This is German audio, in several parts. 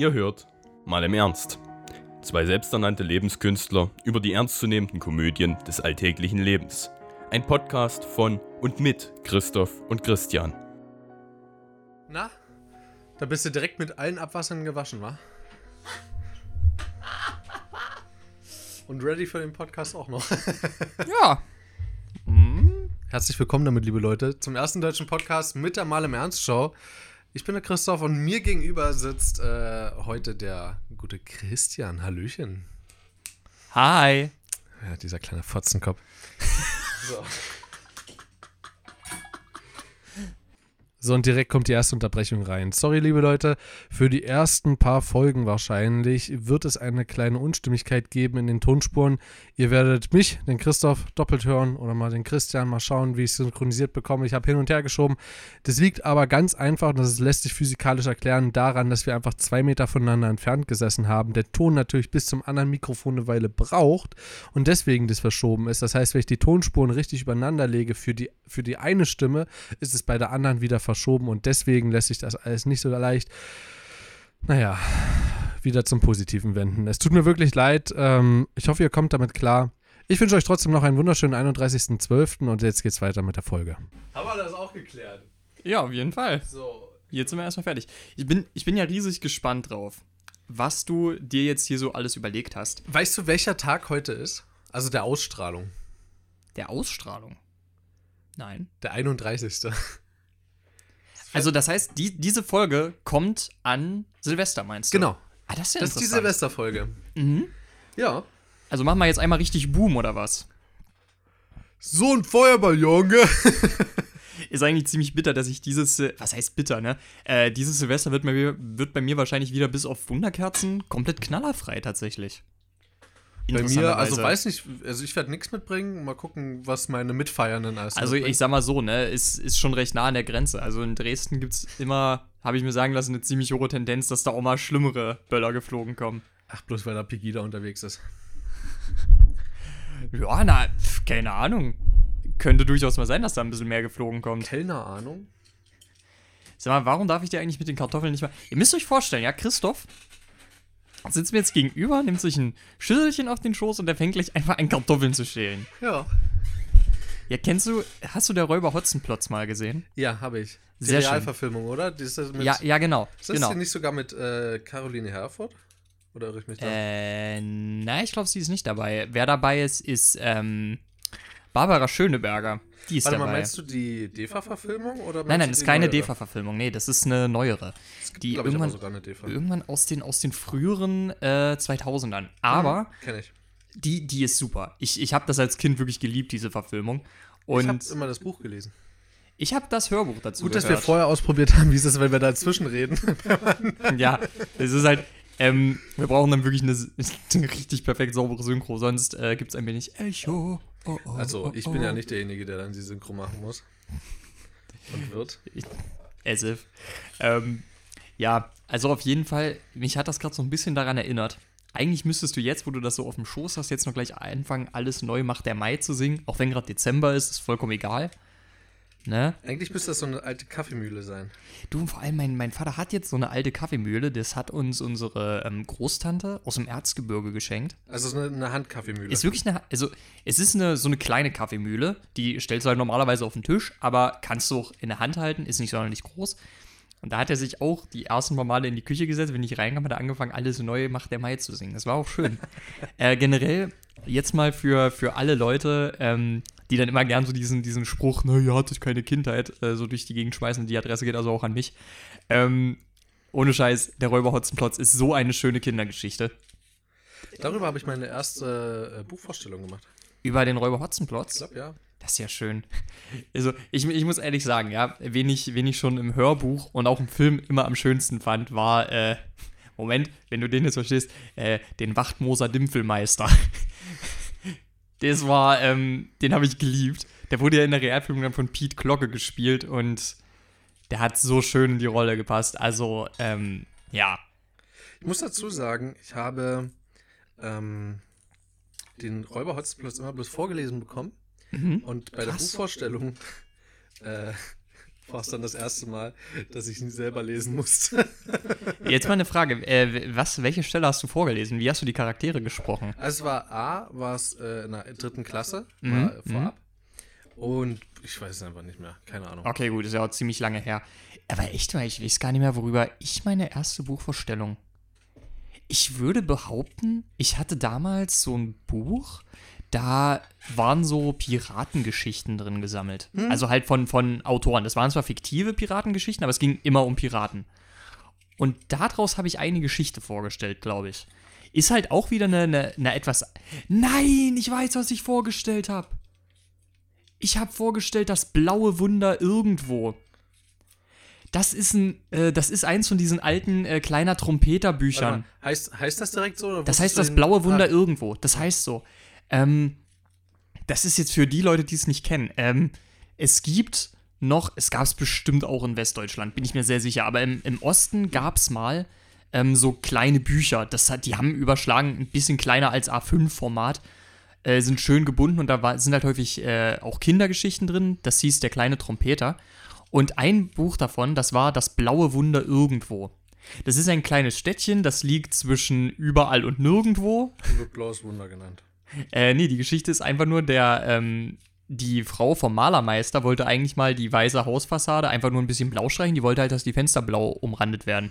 Ihr hört mal im Ernst. Zwei selbsternannte Lebenskünstler über die ernstzunehmenden Komödien des alltäglichen Lebens. Ein Podcast von und mit Christoph und Christian. Na? Da bist du direkt mit allen Abwassern gewaschen, wa? Und ready für den Podcast auch noch. Ja. Herzlich willkommen damit, liebe Leute, zum ersten deutschen Podcast mit der Mal im Ernst Show. Ich bin der Christoph und mir gegenüber sitzt äh, heute der gute Christian. Hallöchen. Hi. Ja, dieser kleine Fotzenkopf. so. So, und direkt kommt die erste Unterbrechung rein. Sorry, liebe Leute, für die ersten paar Folgen wahrscheinlich wird es eine kleine Unstimmigkeit geben in den Tonspuren. Ihr werdet mich, den Christoph, doppelt hören oder mal den Christian, mal schauen, wie ich es synchronisiert bekomme. Ich habe hin und her geschoben. Das liegt aber ganz einfach, und das lässt sich physikalisch erklären, daran, dass wir einfach zwei Meter voneinander entfernt gesessen haben. Der Ton natürlich bis zum anderen Mikrofon eine Weile braucht und deswegen das verschoben ist. Das heißt, wenn ich die Tonspuren richtig übereinander lege für die, für die eine Stimme, ist es bei der anderen wieder verschoben und deswegen lässt sich das alles nicht so leicht, naja, wieder zum Positiven wenden. Es tut mir wirklich leid. Ähm, ich hoffe, ihr kommt damit klar. Ich wünsche euch trotzdem noch einen wunderschönen 31.12. und jetzt geht's weiter mit der Folge. Haben wir das auch geklärt? Ja, auf jeden Fall. So. Jetzt sind wir erstmal fertig. Ich bin, ich bin ja riesig gespannt drauf, was du dir jetzt hier so alles überlegt hast. Weißt du, welcher Tag heute ist? Also der Ausstrahlung. Der Ausstrahlung. Nein. Der 31. Also, das heißt, die, diese Folge kommt an Silvester, meinst du? Genau. Ah, das ist ja Das ist die. Silvesterfolge. Mhm. Ja. Also machen wir jetzt einmal richtig Boom, oder was? So ein Feuerball, Junge. Ist eigentlich ziemlich bitter, dass ich dieses, was heißt bitter, ne? Äh, dieses Silvester wird mir, wird bei mir wahrscheinlich wieder bis auf Wunderkerzen komplett knallerfrei tatsächlich. Bei mir, also weiß nicht, also ich werde nichts mitbringen. Mal gucken, was meine Mitfeiernden alles Also mitbringen. ich sag mal so, ne, ist, ist schon recht nah an der Grenze. Also in Dresden gibt's immer, habe ich mir sagen lassen, eine ziemlich hohe Tendenz, dass da auch mal schlimmere Böller geflogen kommen. Ach, bloß weil da Pegida unterwegs ist. Ja, na, keine Ahnung. Könnte durchaus mal sein, dass da ein bisschen mehr geflogen kommt. Kellner-Ahnung? Sag mal, warum darf ich dir eigentlich mit den Kartoffeln nicht mal. Ihr müsst euch vorstellen, ja, Christoph sitzt mir jetzt gegenüber, nimmt sich ein Schüsselchen auf den Schoß und der fängt gleich einfach an, Kartoffeln zu schälen. Ja. Ja, kennst du, hast du der Räuber Hotzenplotz mal gesehen? Ja, habe ich. Die Sehr schön. Realverfilmung, oder? Die ist das mit, ja, ja, genau. Ist das genau. nicht sogar mit äh, Caroline Herford? Oder irre ich mich da? Äh, nein, ich glaube, sie ist nicht dabei. Wer dabei ist, ist ähm, Barbara Schöneberger. Die ist Warte mal, dabei. meinst du die DEFA-Verfilmung? oder nein, nein, das ist keine? DEFA-Verfilmung. Nee, das ist eine neuere. Es gibt, die irgendwann- sogar eine DEFA. Irgendwann aus den, aus den früheren äh, 2000ern. Aber Kenn ich. die, die ist super. Ich, ich habe das als Kind wirklich geliebt, diese Verfilmung. ich habe Und immer das Buch gelesen. ich habe das Hörbuch dazu Gut, dass wir gehört. vorher ausprobiert haben, wie ist es, wenn wir dazwischen reden. ja, es ist halt, ähm, wir brauchen dann wirklich eine, eine richtig perfekt saubere Synchro, sonst äh, gibt es ein wenig Echo. Oh, oh, Also, oh, ich oh. bin ja nicht derjenige, der dann die Synchro machen muss. Und wird. As if. Ähm, ja, also auf jeden Fall, mich hat das gerade so ein bisschen daran erinnert. Eigentlich müsstest du jetzt, wo du das so auf dem Schoß hast, jetzt noch gleich anfangen, alles neu macht der Mai zu singen. Auch wenn gerade Dezember ist, ist vollkommen egal. Ne? Eigentlich müsste das so eine alte Kaffeemühle sein. Du, und vor allem, mein, mein Vater hat jetzt so eine alte Kaffeemühle, das hat uns unsere ähm, Großtante aus dem Erzgebirge geschenkt. Also so eine, eine Handkaffeemühle. Ist wirklich eine, also es ist eine, so eine kleine Kaffeemühle, die stellst du halt normalerweise auf den Tisch, aber kannst du auch in der Hand halten, ist nicht sonderlich groß. Und da hat er sich auch die ersten paar Male in die Küche gesetzt, wenn ich reinkam, hat er angefangen, alles neu macht der Mai zu singen. Das war auch schön. äh, generell, jetzt mal für, für alle Leute, ähm, die dann immer gern so diesen, diesen Spruch, na, ihr hattet keine Kindheit, äh, so durch die Gegend schmeißen, die Adresse geht also auch an mich. Ähm, ohne Scheiß, der Räuber Hotzenplotz ist so eine schöne Kindergeschichte. Darüber habe ich meine erste äh, Buchvorstellung gemacht. Über den Räuber Ich Hotzenplotz. glaube, ja. Das ist ja schön. Also, ich, ich muss ehrlich sagen, ja, wen ich, wen ich schon im Hörbuch und auch im Film immer am schönsten fand, war, äh, Moment, wenn du den jetzt verstehst, äh, den Wachtmoser Dimpfelmeister. Das war, ähm, den habe ich geliebt. Der wurde ja in der Realfilmung dann von Pete Glocke gespielt und der hat so schön in die Rolle gepasst. Also, ähm, ja. Ich muss dazu sagen, ich habe ähm, den Räuber Hotzenplotz immer bloß vorgelesen bekommen. Mhm. Und bei der Krass. Buchvorstellung äh, war es dann das erste Mal, dass ich ihn selber lesen musste. Jetzt mal eine Frage. Äh, was, welche Stelle hast du vorgelesen? Wie hast du die Charaktere gesprochen? Also es war A, war es äh, in der dritten Klasse, Mhm, war, äh, vorab. Und ich weiß es einfach nicht mehr, keine Ahnung. Okay, gut, ist ja auch ziemlich lange her. Aber echt mal, ich weiß gar nicht mehr, worüber ich meine erste Buchvorstellung. Ich würde behaupten, ich hatte damals so ein Buch, da waren so Piratengeschichten drin gesammelt. Also halt von, von Autoren. Das waren zwar fiktive Piratengeschichten, aber es ging immer um Piraten. Und daraus habe ich eine Geschichte vorgestellt, glaube ich. Ist halt auch wieder eine, eine, eine etwas. Nein, ich weiß, was ich vorgestellt habe. Ich habe vorgestellt, das blaue Wunder irgendwo. Das ist ein, äh, das ist eins von diesen alten äh, kleiner Trompeter-Büchern. Heißt, heißt das direkt so? Oder Das heißt das blaue Wunder Ah, irgendwo. Das heißt so. Ähm, das ist jetzt für die Leute, die es nicht kennen. Ähm, es gibt noch, es gab es bestimmt auch in Westdeutschland, bin ich mir sehr sicher, aber im, im Osten gab es mal ähm, so kleine Bücher. Das hat, die haben überschlagen, ein bisschen kleiner als A5-Format. Äh, sind schön gebunden und da war, sind halt häufig äh, auch Kindergeschichten drin. Das hieß Der kleine Trompeter. Und ein Buch davon, das war Das blaue Wunder irgendwo. Das ist ein kleines Städtchen, das liegt zwischen überall und nirgendwo. Wird blaues Wunder genannt. Äh, nee, die Geschichte ist einfach nur, der, ähm, die Frau vom Malermeister wollte eigentlich mal die weiße Hausfassade einfach nur ein bisschen blau streichen. Die wollte halt, dass die Fenster blau umrandet werden.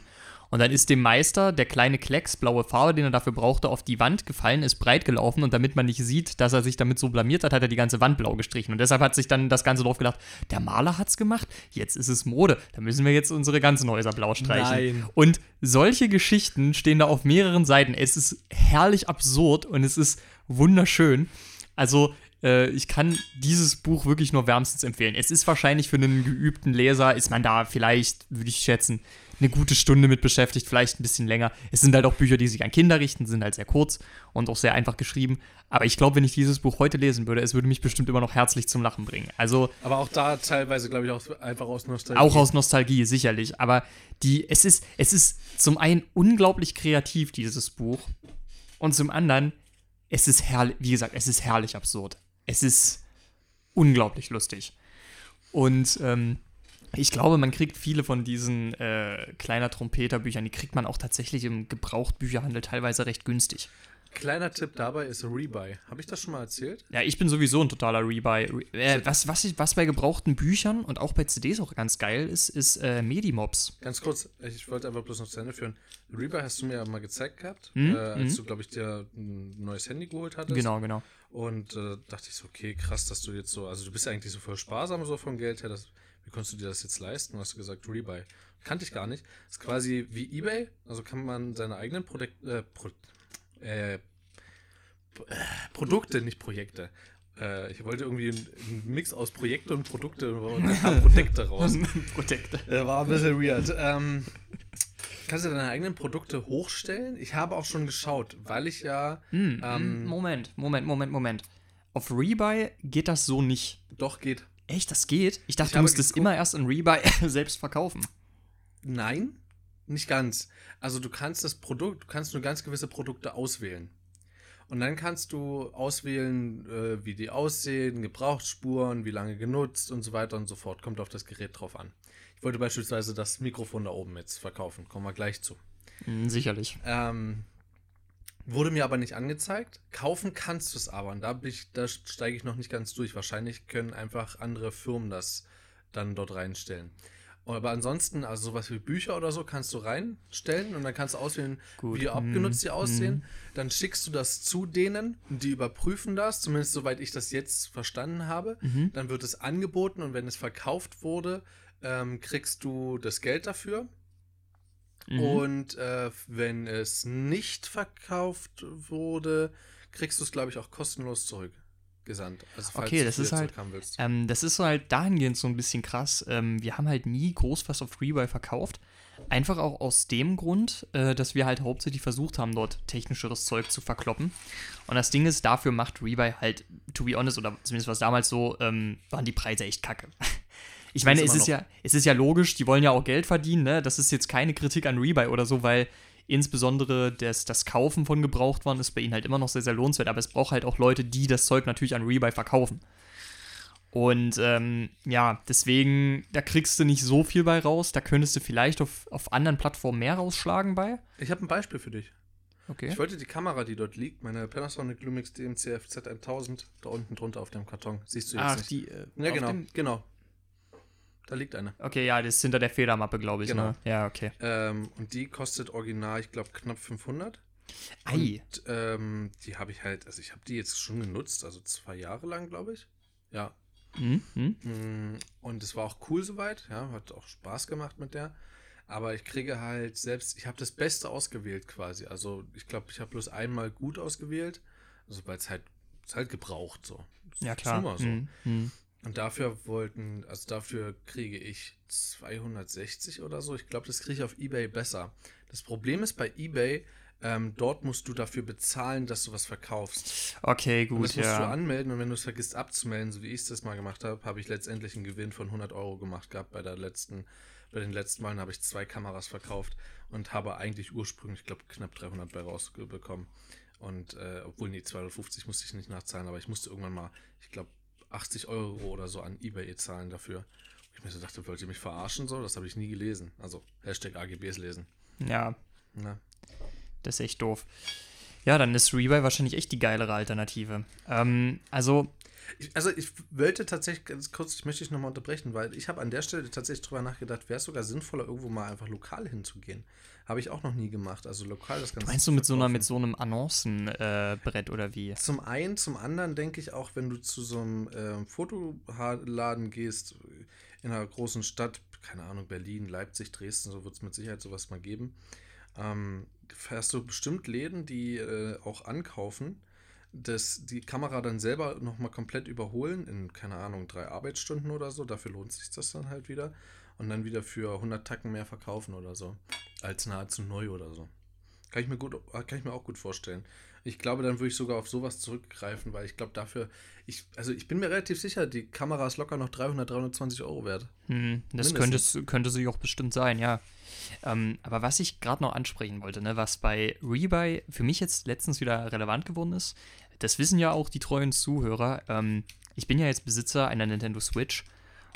Und dann ist dem Meister der kleine Klecks, blaue Farbe, den er dafür brauchte, auf die Wand gefallen, ist breit gelaufen und damit man nicht sieht, dass er sich damit so blamiert hat, hat er die ganze Wand blau gestrichen. Und deshalb hat sich dann das ganze Dorf gedacht, der Maler hat's gemacht, jetzt ist es Mode, da müssen wir jetzt unsere ganzen Häuser blau streichen. Nein. Und solche Geschichten stehen da auf mehreren Seiten. Es ist herrlich absurd und es ist wunderschön. Also, äh, ich kann dieses Buch wirklich nur wärmstens empfehlen. Es ist wahrscheinlich für einen geübten Leser, ist man da vielleicht, würde ich schätzen, eine gute Stunde mit beschäftigt, vielleicht ein bisschen länger. Es sind halt auch Bücher, die sich an Kinder richten, sind halt sehr kurz und auch sehr einfach geschrieben. Aber ich glaube, wenn ich dieses Buch heute lesen würde, es würde mich bestimmt immer noch herzlich zum Lachen bringen. Also, Aber auch da teilweise, glaube ich, auch einfach aus Nostalgie. auch aus Nostalgie, sicherlich. Aber die, es ist, es ist zum einen unglaublich kreativ, dieses Buch. Und zum anderen, es ist herrlich, wie gesagt, es ist herrlich absurd. Es ist unglaublich lustig. Und ähm, ich glaube, man kriegt viele von diesen äh, kleiner Trompeter-Büchern, die kriegt man auch tatsächlich im Gebrauchtbücherhandel teilweise recht günstig. Kleiner Tipp dabei ist Rebuy. Habe ich das schon mal erzählt? Ja, ich bin sowieso ein totaler Rebuy. Re äh, was, was, ich, was bei gebrauchten Büchern und auch bei CDs auch ganz geil ist, ist äh, Medimobs. Ganz kurz, ich wollte einfach bloß noch zu Ende führen. Rebuy hast du mir ja mal gezeigt gehabt, Mhm, äh, als mhm. du, glaube ich, dir ein neues Handy geholt hattest. Genau, genau. Und äh, dachte ich so, okay, krass, dass du jetzt so, also du bist ja eigentlich so voll sparsam so vom Geld her, dass, wie konntest du dir das jetzt leisten? Und hast du gesagt, Rebuy. Kannte ich gar nicht. ist quasi wie Ebay, also kann man seine eigenen Produk äh, Pro äh, äh, Produkte, nicht Projekte. Äh, ich wollte irgendwie einen Mix aus Projekte und Produkte und dann kamen Produkte raus. Protekte. Äh, war ein bisschen weird. Ähm, kannst du deine eigenen Produkte hochstellen? Ich habe auch schon geschaut, weil ich ja Hm, Ähm, Moment, Moment, Moment, Moment. Auf Rebuy geht das so nicht. doch geht. Echt, das geht? Ich dachte, Ich du musst es geguckt. immer erst in Rebuy selbst verkaufen. Nein, nicht ganz. Also du kannst das Produkt, du kannst nur ganz gewisse Produkte auswählen. Und dann kannst du auswählen, äh, wie die aussehen, Gebrauchsspuren, wie lange genutzt und so weiter und so fort. Kommt auf das Gerät drauf an. Ich wollte beispielsweise das Mikrofon da oben jetzt verkaufen. Kommen wir gleich zu. Hm, sicherlich. Ähm, wurde mir aber nicht angezeigt. Kaufen kannst du es aber. Und da, ich, da steige ich noch nicht ganz durch. Wahrscheinlich können einfach andere Firmen das dann dort reinstellen. Aber ansonsten, also sowas wie Bücher oder so, kannst du reinstellen und dann kannst du auswählen, Gut. wie abgenutzt Mm, die aussehen. Dann schickst du das zu denen und die überprüfen das, zumindest soweit ich das jetzt verstanden habe. Mhm. Dann wird es angeboten und wenn es verkauft wurde, ähm, kriegst du das Geld dafür. Mhm. Und äh, wenn es nicht verkauft wurde, kriegst du es, glaube ich, auch kostenlos zurückgesandt. Also falls Okay, das ist halt-. Ähm, das ist halt dahingehend so ein bisschen krass. Ähm, wir haben halt nie groß was auf Rebuy verkauft. Einfach auch aus dem Grund, äh, dass wir halt hauptsächlich versucht haben, dort technischeres Zeug zu verkloppen. Und das Ding ist, dafür macht Rebuy halt, to be honest, oder zumindest war es damals so, ähm, waren die Preise echt kacke. Ich meine, es ist, ja, es ist ja logisch, die wollen ja auch Geld verdienen, ne? Das ist jetzt keine Kritik an Rebuy oder so, weil insbesondere das, das Kaufen von Gebrauchtwaren ist bei ihnen halt immer noch sehr, sehr lohnenswert, aber es braucht halt auch Leute, die das Zeug natürlich an Rebuy verkaufen. Und ähm, ja, deswegen, da kriegst du nicht so viel bei raus. Da könntest du vielleicht auf, auf anderen Plattformen mehr rausschlagen bei. Ich habe ein Beispiel für dich. Okay. Ich wollte die Kamera, die dort liegt, meine Panasonic Lumix DMC FZ1000, da unten drunter auf dem Karton. Siehst du jetzt Ach, nicht. die. Äh, ja, genau, dem- genau. Da liegt eine. Okay, ja, das ist hinter der Federmappe, glaube ich. Genau. Ne? Ja, okay. Ähm, und die kostet original, ich glaube, knapp 500. Ei. Und ähm, die habe ich halt, also ich habe die jetzt schon genutzt, also zwei Jahre lang, glaube ich. Ja. Hm? Hm? Mm, Und es war auch cool soweit, ja, hat auch Spaß gemacht mit der. Aber ich kriege halt selbst, ich habe das Beste ausgewählt quasi. Also ich glaube, ich habe bloß einmal gut ausgewählt, also weil es halt, es ist halt gebraucht so. Das Ja, ist klar. nun mal so. Hm, hm. Und dafür wollten, also dafür kriege ich 260 oder so. Ich glaube, das kriege ich auf Ebay besser. Das Problem ist bei Ebay, ähm, dort musst du dafür bezahlen, dass du was verkaufst. Okay, Und gut, das musst du ja. anmelden und wenn du es vergisst abzumelden, so wie ich es das mal gemacht habe, habe ich letztendlich einen Gewinn von 100 Euro gemacht gehabt bei der letzten, bei den letzten Malen habe ich zwei Kameras verkauft und habe eigentlich ursprünglich, ich glaube, knapp 300 bei rausbekommen. Und äh, obwohl, nee, 250 musste ich nicht nachzahlen, aber ich musste irgendwann mal, ich glaube, 80 Euro oder so an Ebay zahlen dafür. Ich mir so dachte, wollt ihr mich verarschen so? Das habe ich nie gelesen. Also Hashtag AGBs lesen. Ja, Na, das ist echt doof. Ja, dann ist Rebuy wahrscheinlich echt die geilere Alternative. Ähm, also, Ich, also ich wollte tatsächlich ganz kurz, ich möchte dich nochmal unterbrechen, weil ich habe an der Stelle tatsächlich drüber nachgedacht, wäre es sogar sinnvoller, irgendwo mal einfach lokal hinzugehen. Habe ich auch noch nie gemacht. Also lokal das Ganze. meinst du mit so, einer, mit so einem Annoncenbrett äh, oder wie? Zum einen, zum anderen denke ich auch, wenn du zu so einem ähm, Fotoladen gehst, in einer großen Stadt, keine Ahnung, Berlin, Leipzig, Dresden, so wird es mit Sicherheit sowas mal geben, ähm, hast du bestimmt Läden, die äh, auch ankaufen, das, die Kamera dann selber nochmal komplett überholen, in, keine Ahnung, drei Arbeitsstunden oder so, dafür lohnt sich das dann halt wieder und dann wieder für 100 Tacken mehr verkaufen oder so, als nahezu neu oder so. Kann ich mir gut, kann ich mir auch gut vorstellen. Ich glaube, dann würde ich sogar auf sowas zurückgreifen, weil ich glaube dafür, ich, also ich bin mir relativ sicher, die Kamera ist locker noch 300, 320 Euro wert. Hm, das könnte, könnte sie auch bestimmt sein, ja. Ähm, aber was ich gerade noch ansprechen wollte, ne, was bei Rebuy für mich jetzt letztens wieder relevant geworden ist, das wissen ja auch die treuen Zuhörer. Ähm, ich bin ja jetzt Besitzer einer Nintendo Switch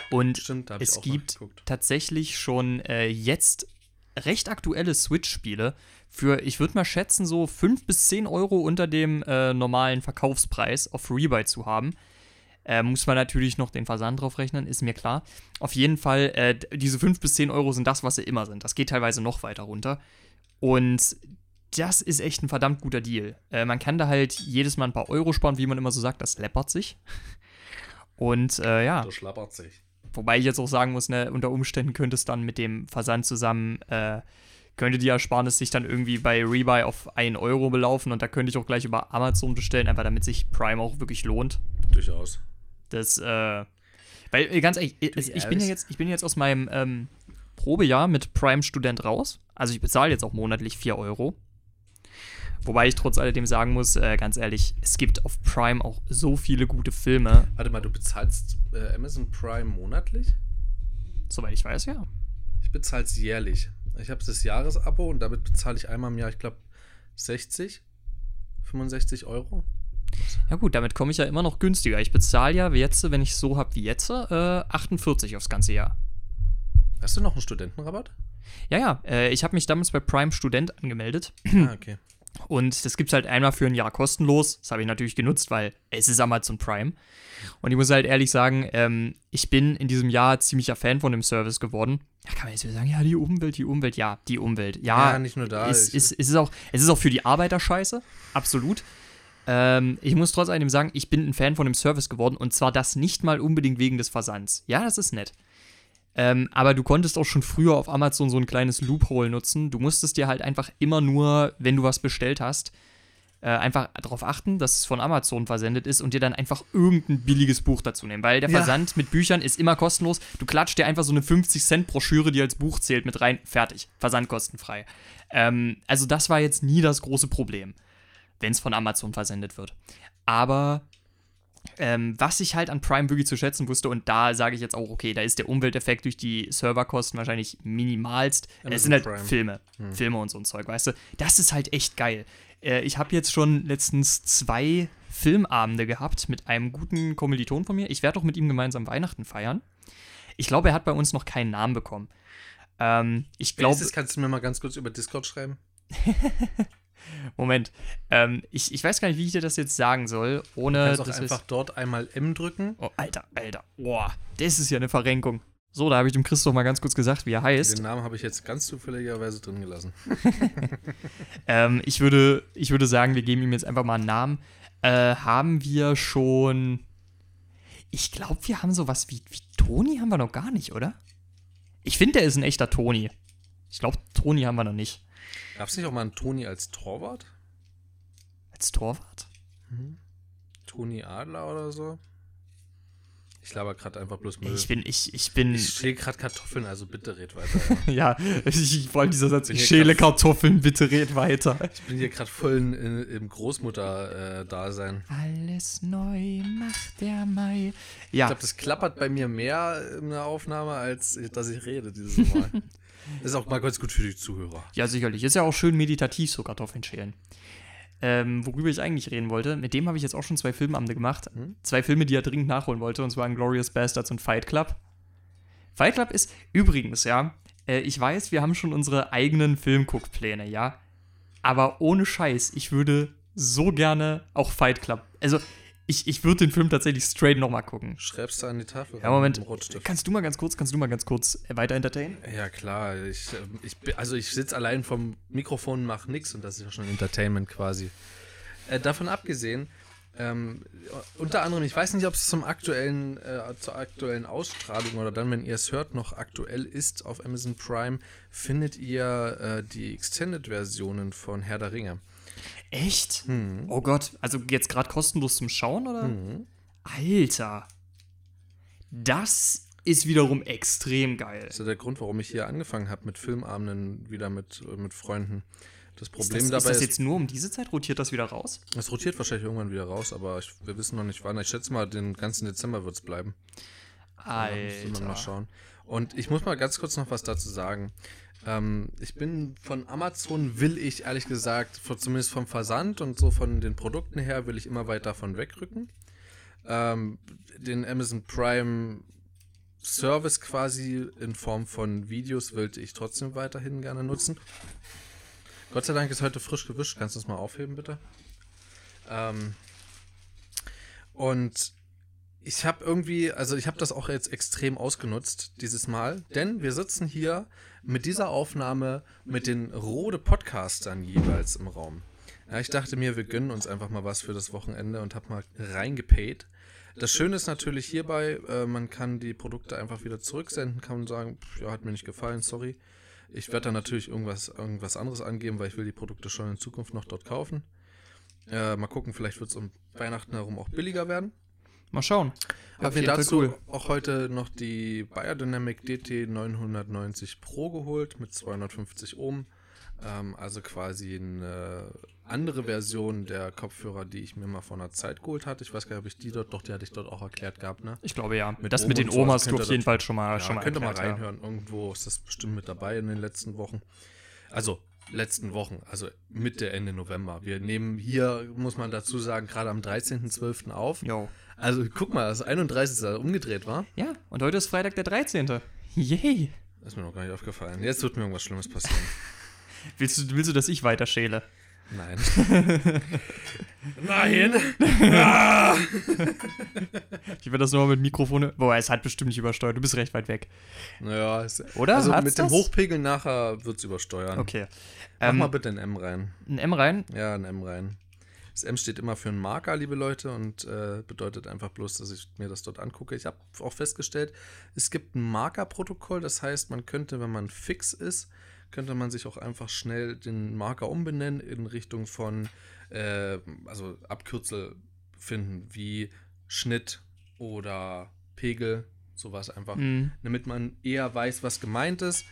und Stimmt, es gibt tatsächlich schon äh, jetzt recht aktuelle Switch-Spiele für, ich würde mal schätzen, so 5 bis 10 Euro unter dem äh, normalen Verkaufspreis auf Rebuy zu haben. Äh, muss man natürlich noch den Versand drauf rechnen, ist mir klar. Auf jeden Fall, äh, diese 5 bis 10 Euro sind das, was sie immer sind. Das geht teilweise noch weiter runter. Und das ist echt ein verdammt guter Deal. Äh, man kann da halt jedes Mal ein paar Euro sparen, wie man immer so sagt, das läppert sich. Und äh, ja, Das schlappert sich. Wobei ich jetzt auch sagen muss, ne, unter Umständen könnte es dann mit dem Versand zusammen, äh, könnte die Ersparnis sich dann irgendwie bei Rebuy auf 1 Euro belaufen und da könnte ich auch gleich über Amazon bestellen, einfach damit sich Prime auch wirklich lohnt. Durchaus. Das, äh, weil, äh, ganz ehrlich, ich, ich, bin ja jetzt, ich bin jetzt aus meinem ähm, Probejahr mit Prime-Student raus. Also ich bezahle jetzt auch monatlich 4 Euro. Wobei ich trotz alledem sagen muss, äh, ganz ehrlich, es gibt auf Prime auch so viele gute Filme. Warte mal, du bezahlst äh, Amazon Prime monatlich? Soweit ich weiß, ja. Ich bezahle es jährlich. Ich habe das Jahresabo und damit bezahle ich einmal im Jahr, ich glaube, 60, 65 Euro. Ja gut, damit komme ich ja immer noch günstiger. Ich bezahle ja jetzt, wenn ich es so habe wie jetzt, äh, 48 aufs ganze Jahr. Hast du noch einen Studentenrabatt? Ja, ja, äh, ich habe mich damals bei Prime Student angemeldet ah, okay. Und das gibt es halt einmal für ein Jahr kostenlos. Das habe ich natürlich genutzt, weil es ist Amazon Prime. Und ich muss halt ehrlich sagen, ähm, ich bin in diesem Jahr ziemlicher Fan von dem Service geworden. Da kann man jetzt wieder sagen, ja, die Umwelt, die Umwelt, ja, die Umwelt. Ja, Ja, nicht nur da, Ist, ist, ist es, auch, es ist auch für die Arbeiter scheiße, absolut. Ähm, ich muss trotz alledem sagen, ich bin ein Fan von dem Service geworden und zwar das nicht mal unbedingt wegen des Versands. Ja, das ist nett. Ähm, aber du konntest auch schon früher auf Amazon so ein kleines Loophole nutzen. Du musstest dir halt einfach immer nur, wenn du was bestellt hast, äh, einfach darauf achten, dass es von Amazon versendet ist und dir dann einfach irgendein billiges Buch dazu nehmen. Weil der Ja. Versand mit Büchern ist immer kostenlos. Du klatscht dir einfach so eine 50-Cent-Broschüre, die als Buch zählt, mit rein. Fertig. Versandkostenfrei. Ähm, also das war jetzt nie das große Problem, wenn es von Amazon versendet wird. Aber ähm, was ich halt an Prime wirklich zu schätzen wusste, und da sage ich jetzt auch, okay, da ist der Umwelteffekt durch die Serverkosten wahrscheinlich minimalst. Amazon es sind halt Prime. Filme, Filme und so ein Zeug, weißt du. Das ist halt echt geil. Äh, ich habe jetzt schon letztens zwei Filmabende gehabt mit einem guten Kommiliton von mir. Ich werde auch mit ihm gemeinsam Weihnachten feiern. Ich glaube, er hat bei uns noch keinen Namen bekommen. Ähm, ich glaube. Kannst du mir mal ganz kurz über Discord schreiben. Moment. Ähm, ich, ich weiß gar nicht, wie ich dir das jetzt sagen soll, Du ohne. kannst auch dass einfach dort einmal M drücken. Oh, Alter, Alter. Boah, das ist ja eine Verrenkung. So, da habe ich dem Christoph mal ganz kurz gesagt, wie er heißt. Den Namen habe ich jetzt ganz zufälligerweise drin gelassen. Ähm, ich, würde, ich würde sagen, wir geben ihm jetzt einfach mal einen Namen. Äh, haben wir schon. Ich glaube, wir haben sowas wie, wie Toni haben wir noch gar nicht, oder? Ich finde, der ist ein echter Toni. Ich glaube, Toni haben wir noch nicht. Gab es nicht auch mal einen Toni als Torwart? Als Torwart? Toni Adler oder so? Ich laber gerade einfach bloß Müll. Ich bin, ich, ich bin. Ich schäle gerade Kartoffeln, also bitte red weiter. Ja. ich, vor allem dieser Satz, ich schäle Kartoffeln, bitte red weiter. Ich bin hier gerade voll in, in, im Großmutter-Dasein. Alles neu macht der Mai. Ja, ich glaube, das klappert bei mir mehr in der Aufnahme, als dass ich rede dieses Mal. ist auch mal ganz gut für die Zuhörer. Ja, sicherlich. Ist ja auch schön meditativ, so Kartoffeln schälen. Ähm, worüber ich eigentlich reden wollte, mit dem habe ich jetzt auch schon zwei Filmabende gemacht. Hm? Zwei Filme, die er dringend nachholen wollte, und zwar Glorious Bastards und Fight Club. Fight Club ist übrigens, ja, äh, ich weiß, wir haben schon unsere eigenen Filmguckpläne, ja. Aber ohne Scheiß, ich würde so gerne auch Fight Club. Also, ich, ich würde den Film tatsächlich straight nochmal gucken. Schreibst du an die Tafel? Ja, Moment. Kannst du mal ganz kurz, kannst du mal ganz kurz äh, weiter entertainen? Ja, klar. Ich, ähm, ich, also ich sitze allein vom Mikrofon und mache nichts und das ist ja schon Entertainment quasi. Äh, davon abgesehen, ähm, unter anderem, ich weiß nicht, ob es zum aktuellen, äh, zur aktuellen Ausstrahlung oder dann, wenn ihr es hört, noch aktuell ist auf Amazon Prime, findet ihr äh, die Extended-Versionen von Herr der Ringe. Echt? Hm. Oh Gott, also jetzt gerade kostenlos zum Schauen, oder? Mhm. Alter. Das ist wiederum extrem geil. Das ist ja der Grund, warum ich hier angefangen habe mit Filmabenden wieder mit, äh, mit Freunden. Das Ist Problem das, ist dabei das ist, jetzt nur um diese Zeit? Rotiert das wieder raus? es rotiert wahrscheinlich irgendwann wieder raus, aber ich, wir wissen noch nicht wann. Ich schätze mal, den ganzen Dezember wird es bleiben. Müssen wir mal Alter. schauen. Und ich muss mal ganz kurz noch was dazu sagen. Ähm, ich bin von Amazon, will ich ehrlich gesagt, zumindest vom Versand und so von den Produkten her, will ich immer weit davon wegrücken. Ähm, den Amazon Prime Service quasi in Form von Videos wollte ich trotzdem weiterhin gerne nutzen. Gott sei Dank ist heute frisch gewischt. Kannst du das mal aufheben, bitte? Ähm, und ich habe irgendwie, also ich habe das auch jetzt extrem ausgenutzt dieses Mal, denn wir sitzen hier mit dieser Aufnahme mit den Rode Podcastern jeweils im Raum. Ja, ich dachte mir, wir gönnen uns einfach mal was für das Wochenende und habe mal reingepaid. Das Schöne ist natürlich hierbei, äh, man kann die Produkte einfach wieder zurücksenden, kann sagen, pff, ja, hat mir nicht gefallen, sorry. Ich werde dann natürlich irgendwas, irgendwas anderes angeben, weil ich will die Produkte schon in Zukunft noch dort kaufen. Äh, mal gucken, vielleicht wird es um Weihnachten herum auch billiger werden. Mal schauen. Hab Auf mir jeden Fall dazu auch heute noch die Biodynamic DT 990 Pro geholt mit 250 Ohm. Ähm, also quasi eine andere Version der Kopfhörer, die ich mir mal vor einer Zeit geholt hatte. Ich weiß gar nicht, ob ich die dort, doch, die hatte ich dort auch erklärt gehabt, ne? Ich glaube ja. Mit das Ohm mit den so, Omas also du auf jeden Fall schon mal, Ja, schon mal könnt ihr mal erklärt, ja. reinhören. Irgendwo ist das bestimmt mit dabei in den letzten Wochen. Also letzten Wochen, also Mitte, Ende November. Wir nehmen hier, muss man dazu sagen, gerade am 13.12. auf. Jo. Also guck mal, das 31. umgedreht war. Ja, und heute ist Freitag der 13. Yay. Das ist mir noch gar nicht aufgefallen. Jetzt wird mir irgendwas Schlimmes passieren. Willst du, willst du, dass ich weiter schäle? Nein. Nein! Ich werde das nur mit Mikrofone. Boah, es hat bestimmt nicht übersteuert. Du bist recht weit weg. Naja, es, Oder? Also Hat's mit dem das? Hochpegeln nachher wird es übersteuern. Okay. Mach Ähm, mal bitte ein M rein. ein M rein. Ja, ein M rein. Das M steht immer für einen Marker, liebe Leute, und äh, bedeutet einfach bloß, dass ich mir das dort angucke. Ich habe auch festgestellt, es gibt ein Markerprotokoll, das heißt, man könnte, wenn man fix ist, könnte man sich auch einfach schnell den Marker umbenennen in Richtung von, äh, also Abkürzel finden, wie Schnitt oder Pegel, sowas einfach Mhm. damit man eher weiß, was gemeint ist.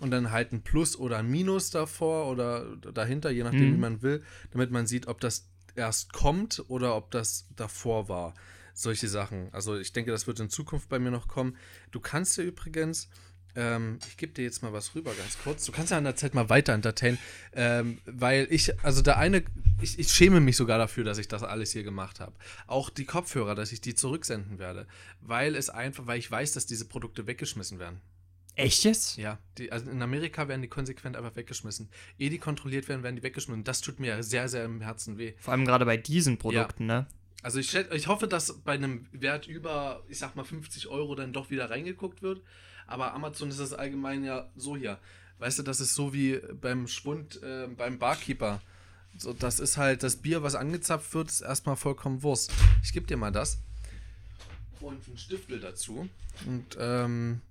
Und dann halt ein Plus oder ein Minus davor oder dahinter, je nachdem, Mhm. wie man will, damit man sieht, ob das erst kommt oder ob das davor war. Solche Sachen. Also ich denke, das wird in Zukunft bei mir noch kommen. Du kannst dir übrigens, ähm, ich gebe dir jetzt mal was rüber ganz kurz. Du kannst ja an der Zeit mal weiter entertainen, ähm, weil ich, also der eine ich, ich schäme mich sogar dafür, dass ich das alles hier gemacht habe. Auch die Kopfhörer, dass ich die zurücksenden werde. Weil es einfach, weil ich weiß, dass diese Produkte weggeschmissen werden. Echt jetzt? Ja, die, also in Amerika werden die konsequent einfach weggeschmissen. Ehe die kontrolliert werden, werden die weggeschmissen. Das tut mir sehr, sehr im Herzen weh. Vor allem gerade bei diesen Produkten, ne? Also ich, ich hoffe, dass bei einem Wert über, ich sag mal, 50 Euro dann doch wieder reingeguckt wird. Aber Amazon ist das allgemein ja so hier. Weißt du, das ist so wie beim Schwund äh, beim Barkeeper. So, das ist halt das Bier, was angezapft wird, ist erstmal vollkommen Wurst. Ich gebe dir mal das. Und einen Stiftel dazu. Und ähm,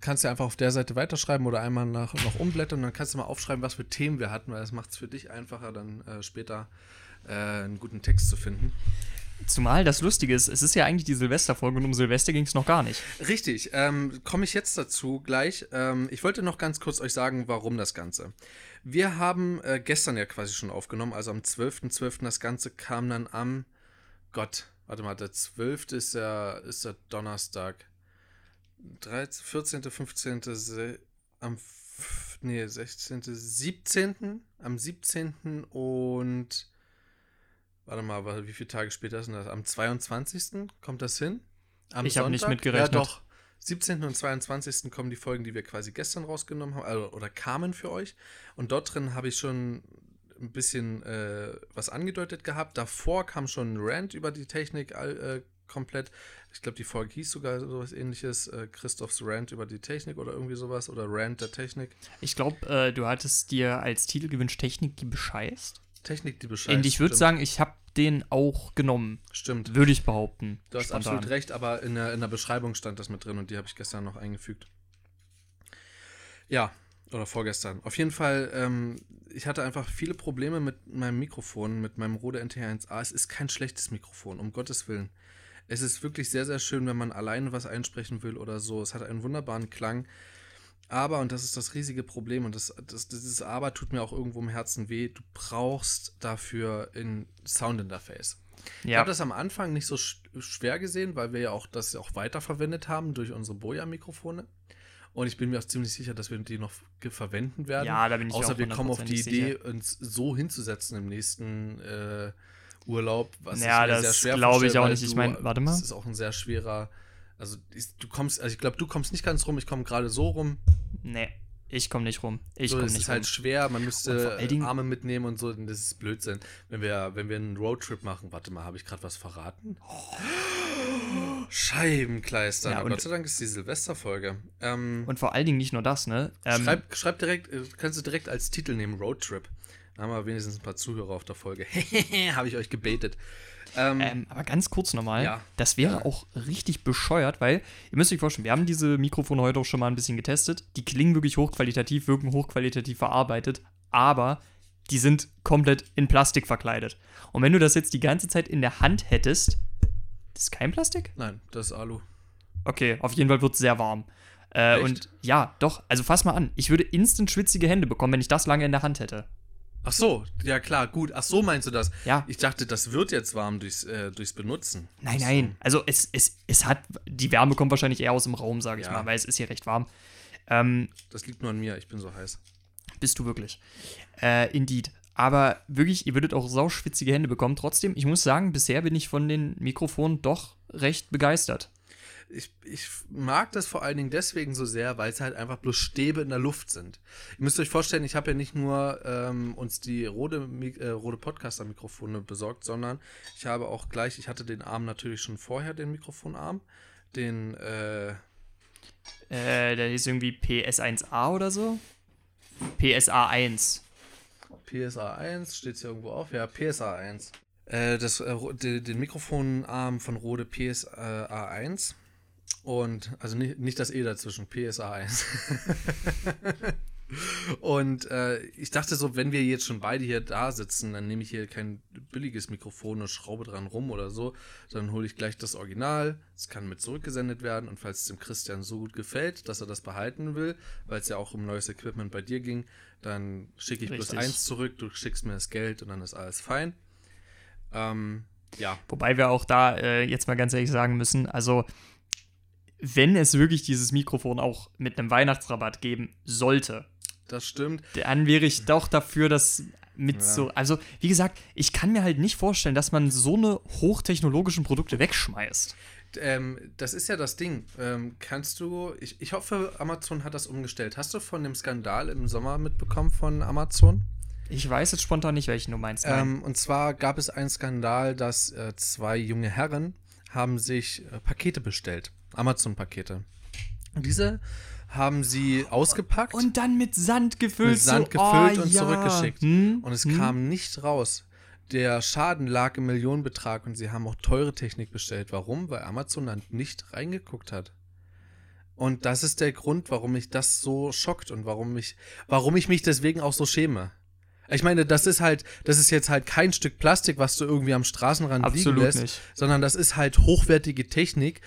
kannst du einfach auf der Seite weiterschreiben oder einmal nach, noch umblättern und dann kannst du mal aufschreiben, was für Themen wir hatten, weil das macht es für dich einfacher, dann äh, später äh, einen guten Text zu finden. Zumal das Lustige ist, es ist ja eigentlich die Silvesterfolge und um Silvester ging es noch gar nicht. Richtig, ähm, komme ich jetzt dazu gleich. Ähm, ich wollte noch ganz kurz euch sagen, warum das Ganze. Wir haben äh, gestern ja quasi schon aufgenommen, also am 12.12. Das Ganze kam dann am Gott, warte mal, der 12. ist der, ist der Donnerstag. 13, 14., 15., se- am nee, 16., 17., am 17. und warte mal, wie viele Tage später ist denn das? Am 22. kommt das hin? Am Ich hab nicht mitgerechnet. Ja, doch. 17. und 22. kommen die Folgen, die wir quasi gestern rausgenommen haben, also, oder kamen für euch. Und dort drin habe ich schon ein bisschen äh, was angedeutet gehabt. Davor kam schon ein Rant über die Technik äh, komplett. Ich glaube, die Folge hieß sogar sowas ähnliches. Äh, Christophs Rant über die Technik oder irgendwie sowas. Oder Rant der Technik. Ich glaube, äh, du hattest dir als Titel gewünscht Technik, die bescheißt. Technik, die Bescheid. Und ich würde sagen, ich habe den auch genommen. Stimmt. Würde ich behaupten. Du hast Spontan. absolut recht, aber in der, in der Beschreibung stand das mit drin und die habe ich gestern noch eingefügt. Ja, oder vorgestern. Auf jeden Fall, ähm, ich hatte einfach viele Probleme mit meinem Mikrofon, mit meinem Rode NT1A. Es ist kein schlechtes Mikrofon, um Gottes Willen. Es ist wirklich sehr, sehr schön, wenn man alleine was einsprechen will oder so. Es hat einen wunderbaren Klang. Aber, und das ist das riesige Problem, und das, das, dieses Aber tut mir auch irgendwo im Herzen weh, du brauchst dafür ein Soundinterface. Ich Ja, habe das am Anfang nicht so sch schwer gesehen, weil wir ja auch das auch weiterverwendet haben durch unsere Boya-Mikrofone. Und ich bin mir auch ziemlich sicher, dass wir die noch verwenden werden. Ja, da bin ich Außer auch wir kommen auf die Idee, uns so hinzusetzen im nächsten äh, Urlaub. Was Ja, mir das sehr schwer glaube ich auch nicht. Ich du- mein, warte mal. Das ist auch ein sehr schwerer. Also ich, du kommst, also ich glaube, du kommst nicht ganz rum. Ich komme gerade so rum. nee, ich komme nicht rum. Ich so, komme nicht ist rum. halt schwer. Man müsste Arme mitnehmen und so. Das ist Blödsinn. Wenn wir, wenn wir einen Roadtrip machen, warte mal, habe ich gerade was verraten? Scheibenkleister. Ja, Gott sei Dank ist die Silvesterfolge. Ähm, Und vor allen Dingen nicht nur das, ne? Ähm, schreib, schreib direkt, äh, kannst du direkt als Titel nehmen, Roadtrip. Haben wir wenigstens ein paar Zuhörer auf der Folge. habe ich euch gebaitet. Ähm, Ähm, aber ganz kurz nochmal, Ja. das wäre Ja. auch richtig bescheuert, weil ihr müsst euch vorstellen, wir haben diese Mikrofone heute auch schon mal ein bisschen getestet. Die klingen wirklich hochqualitativ, wirken hochqualitativ verarbeitet, aber die sind komplett in Plastik verkleidet. Und wenn du das jetzt die ganze Zeit in der Hand hättest, das ist kein Plastik? nein, das ist Alu. Okay, auf jeden Fall wird es sehr warm. Äh, und ja, doch, also fass mal an, ich würde instant schwitzige Hände bekommen, wenn ich das lange in der Hand hätte. Ach so, ja klar, gut. Ach so meinst du das? Ja. Ich dachte, das wird jetzt warm durchs, äh, durchs Benutzen. Nein, nein. Also es, es, es hat, die Wärme kommt wahrscheinlich eher aus dem Raum, sage ich Ja. mal, weil es ist hier recht warm. Ähm, Das liegt nur an mir, ich bin so heiß. bist du wirklich. Äh, indeed. Aber wirklich, ihr würdet auch sauschwitzige Hände bekommen. Trotzdem, ich muss sagen, bisher bin ich von den Mikrofonen doch recht begeistert. Ich, ich mag das vor allen Dingen deswegen so sehr, weil es halt einfach bloß Stäbe in der Luft sind. Ihr müsst euch vorstellen, ich habe ja nicht nur ähm, uns die Rode, Mi- äh, Rode Podcaster-Mikrofone besorgt, sondern ich habe auch gleich, ich hatte den Arm natürlich schon vorher, den Mikrofonarm, den, äh, Äh, der ist irgendwie PS1A oder so. PSA1. PSA 1, steht hier irgendwo auf? Ja, PSA 1. Äh, das, äh, den Mikrofonarm von Rode PSA 1. Und, also nicht, nicht das E dazwischen, PSA 1. Und äh, ich dachte so, wenn wir jetzt schon beide hier da sitzen, dann nehme ich hier kein billiges Mikrofon und schraube dran rum oder so, sondern hole ich gleich das Original. Es kann mit zurückgesendet werden und falls es dem Christian so gut gefällt, dass er das behalten will, weil es ja auch um neues Equipment bei dir ging, dann schicke ich bloß Richtig. eins zurück, du schickst mir das Geld und dann ist alles fein. Ähm, ja, Wobei wir auch da äh, jetzt mal ganz ehrlich sagen müssen, also wenn es wirklich dieses Mikrofon auch mit einem Weihnachtsrabatt geben sollte, das stimmt. Dann wäre ich doch dafür, dass mit Ja. so, also wie gesagt, ich kann mir halt nicht vorstellen, dass man so eine hochtechnologischen Produkte wegschmeißt. Ähm, das ist ja das Ding. Ähm, kannst du, ich, ich hoffe, Amazon hat das umgestellt. Hast du von dem Skandal im Sommer mitbekommen von Amazon? Ich weiß jetzt spontan nicht, welchen du meinst. Ähm, und zwar gab es einen Skandal, dass äh, zwei junge Herren haben sich äh, Pakete bestellt. Amazon-Pakete. Diese haben sie ausgepackt und dann mit Sand gefüllt. mit Sand gefüllt oh, und ja. zurückgeschickt. Hm? Und es Hm? kam nicht raus. Der Schaden lag im Millionenbetrag und sie haben auch teure Technik bestellt. Warum? Weil Amazon dann nicht reingeguckt hat. Und das ist der Grund, warum mich das so schockt und warum ich, warum ich mich deswegen auch so schäme. Ich meine, das ist halt, das ist jetzt halt kein Stück Plastik, was du irgendwie am Straßenrand liegen Absolut lässt, nicht. sondern das ist halt hochwertige Technik,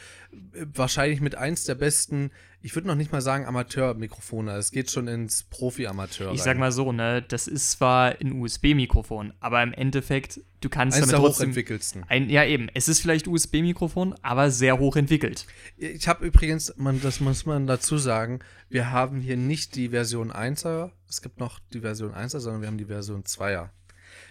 wahrscheinlich mit eins der besten, ich würde noch nicht mal sagen Amateurmikrofone, es geht schon ins Profi-Amateur. Ich rein. sag mal so, ne, das ist zwar ein USB-Mikrofon, aber im Endeffekt, du kannst eins damit der trotzdem hochentwickelsten. ein, ja eben, es ist vielleicht USB-Mikrofon, aber sehr hoch entwickelt. Ich habe übrigens, man, das muss man dazu sagen, wir haben hier nicht die Version 1er, es gibt noch die Version 1er, sondern wir haben die Version 2er.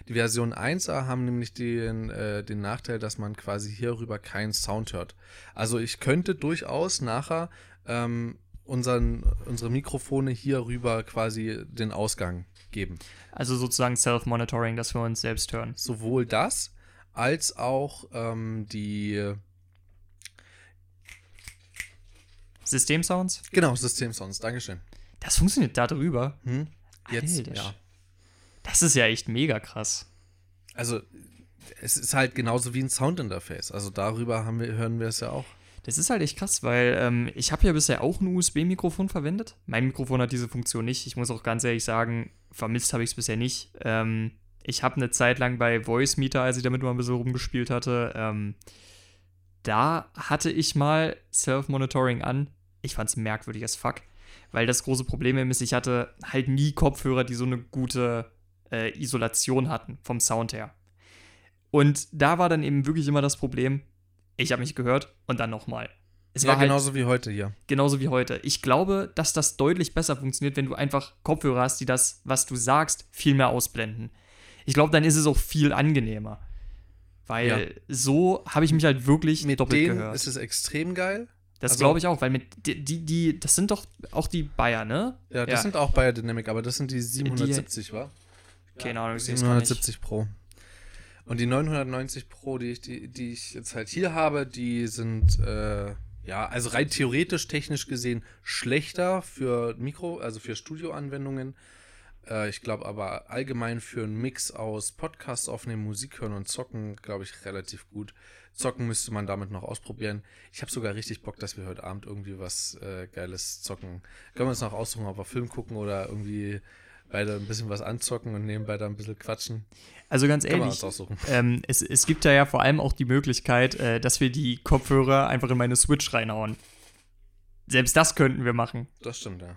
Die Version 1er haben nämlich den, äh, den Nachteil, dass man quasi hierüber keinen Sound hört. Also ich könnte durchaus nachher ähm, unseren, unsere Mikrofone hierüber quasi den Ausgang geben. Also sozusagen Self-Monitoring, dass wir uns selbst hören. Sowohl das als auch ähm, die, Systemsounds? genau, Systemsounds. Dankeschön. Das funktioniert da drüber. Hm? Jetzt, Alter, ja. Das ist ja echt mega krass. Also, es ist halt genauso wie ein Soundinterface. Also darüber haben wir, hören wir es ja auch. Das ist halt echt krass, weil ähm, ich habe ja bisher auch ein USB-Mikrofon verwendet. Mein Mikrofon hat diese Funktion nicht. Ich muss auch ganz ehrlich sagen, vermisst habe ich es bisher nicht. Ähm, ich habe eine Zeit lang bei Voice Meter, als ich damit mal ein bisschen rumgespielt hatte, ähm, da hatte ich mal Self-Monitoring an. Ich fand es merkwürdig as fuck, weil das große Problem ist, ich hatte halt nie Kopfhörer, die so eine gute äh, Isolation hatten vom Sound her. Und da war dann eben wirklich immer das Problem, ich habe mich gehört und dann nochmal. Es ja, war halt genauso wie heute hier. genauso wie heute. Ich glaube, dass das deutlich besser funktioniert, wenn du einfach Kopfhörer hast, die das, was du sagst, viel mehr ausblenden. Ich glaube, dann ist es auch viel angenehmer. Weil Ja. so habe ich mich halt wirklich Mit doppelt denen gehört. ist es extrem geil. das also- glaube ich auch, weil mit die, die, die, das sind doch auch die Bayer, ne? Ja, das sind auch Biodynamic, aber das sind die 770, wa? Keine Ahnung, ich sehe es gar nicht. 770 Pro. Und die 990 Pro, die ich, die, die ich jetzt halt hier habe, die sind, äh, ja, also rein theoretisch, technisch gesehen schlechter für Mikro, also für Studioanwendungen. Äh, ich glaube aber allgemein für einen Mix aus Podcast aufnehmen, Musik hören und zocken, glaube ich, relativ gut. Zocken müsste man damit noch ausprobieren. Ich habe sogar richtig Bock, dass wir heute Abend irgendwie was äh, Geiles zocken. Können wir uns noch aussuchen, ob wir Film gucken oder irgendwie beide ein bisschen was anzocken und nebenbei da ein bisschen quatschen. Also ganz ehrlich, ähm, es, es gibt da ja vor allem auch die Möglichkeit, äh, dass wir die Kopfhörer einfach in meine Switch reinhauen. Selbst das könnten wir machen. Das stimmt, ja.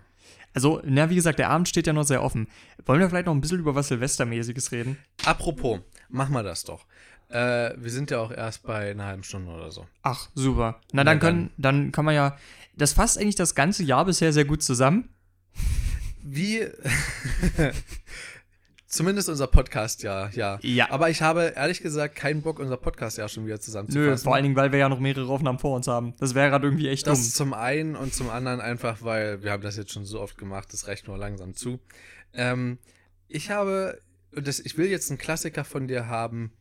Also, na, wie gesagt, der Abend steht ja noch sehr offen. Wollen wir vielleicht noch ein bisschen über was Silvestermäßiges reden? Apropos, machen wir das doch. Äh, wir sind ja auch erst bei einer halben Stunde oder so. Ach, super. Na, Na dann, können, dann kann man ja. Das fasst eigentlich das ganze Jahr bisher sehr gut zusammen. Wie. Zumindest unser Podcast, ja, ja. Ja. Aber ich habe ehrlich gesagt keinen Bock, unser Podcast ja schon wieder zusammenzufassen. Nö, vor allen Dingen, weil wir ja noch mehrere Aufnahmen vor uns haben. Das wäre gerade irgendwie echt Das dumm. zum einen und zum anderen einfach, weil wir haben das jetzt schon so oft gemacht, das reicht nur langsam zu. Ähm, ich habe, das, ich will jetzt einen Klassiker von dir haben.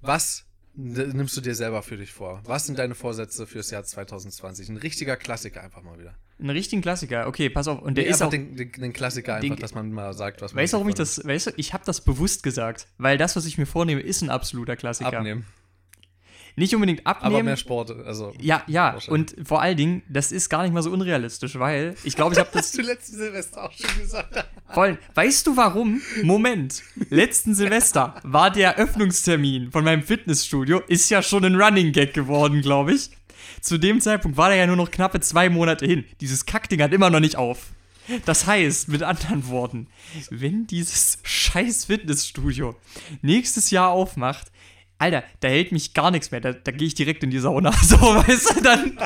Was nimmst du dir selber für dich vor? Was sind deine Vorsätze fürs Jahr 2020? Ein richtiger Klassiker einfach mal wieder. Ein richtigen Klassiker. Okay, pass auf. Und der Nee, ist auch. den, den, den Klassiker einfach, den- dass man mal sagt, was man Weißt du, warum ich das. Weißt du, ich habe das bewusst gesagt. Weil das, was ich mir vornehme, ist ein absoluter Klassiker. abnehmen. Nicht unbedingt Aber abnehmen. mehr Sport, also. ja, ja. Und vor allen Dingen, das ist gar nicht mal so unrealistisch, weil ich glaube, ich habe das. du letzten Silvester auch schon gesagt. Vor weißt du warum? Moment. Letzten Silvester war der Eröffnungstermin von meinem Fitnessstudio, ist ja schon ein Running Gag geworden, glaube ich. Zu dem Zeitpunkt war der ja nur noch knappe zwei Monate hin. Dieses Kackding hat immer noch nicht auf. Das heißt, mit anderen Worten, wenn dieses scheiß Fitnessstudio nächstes Jahr aufmacht, Alter, da hält mich gar nichts mehr. Da, da gehe ich direkt in die Sauna. So, weißt du, dann.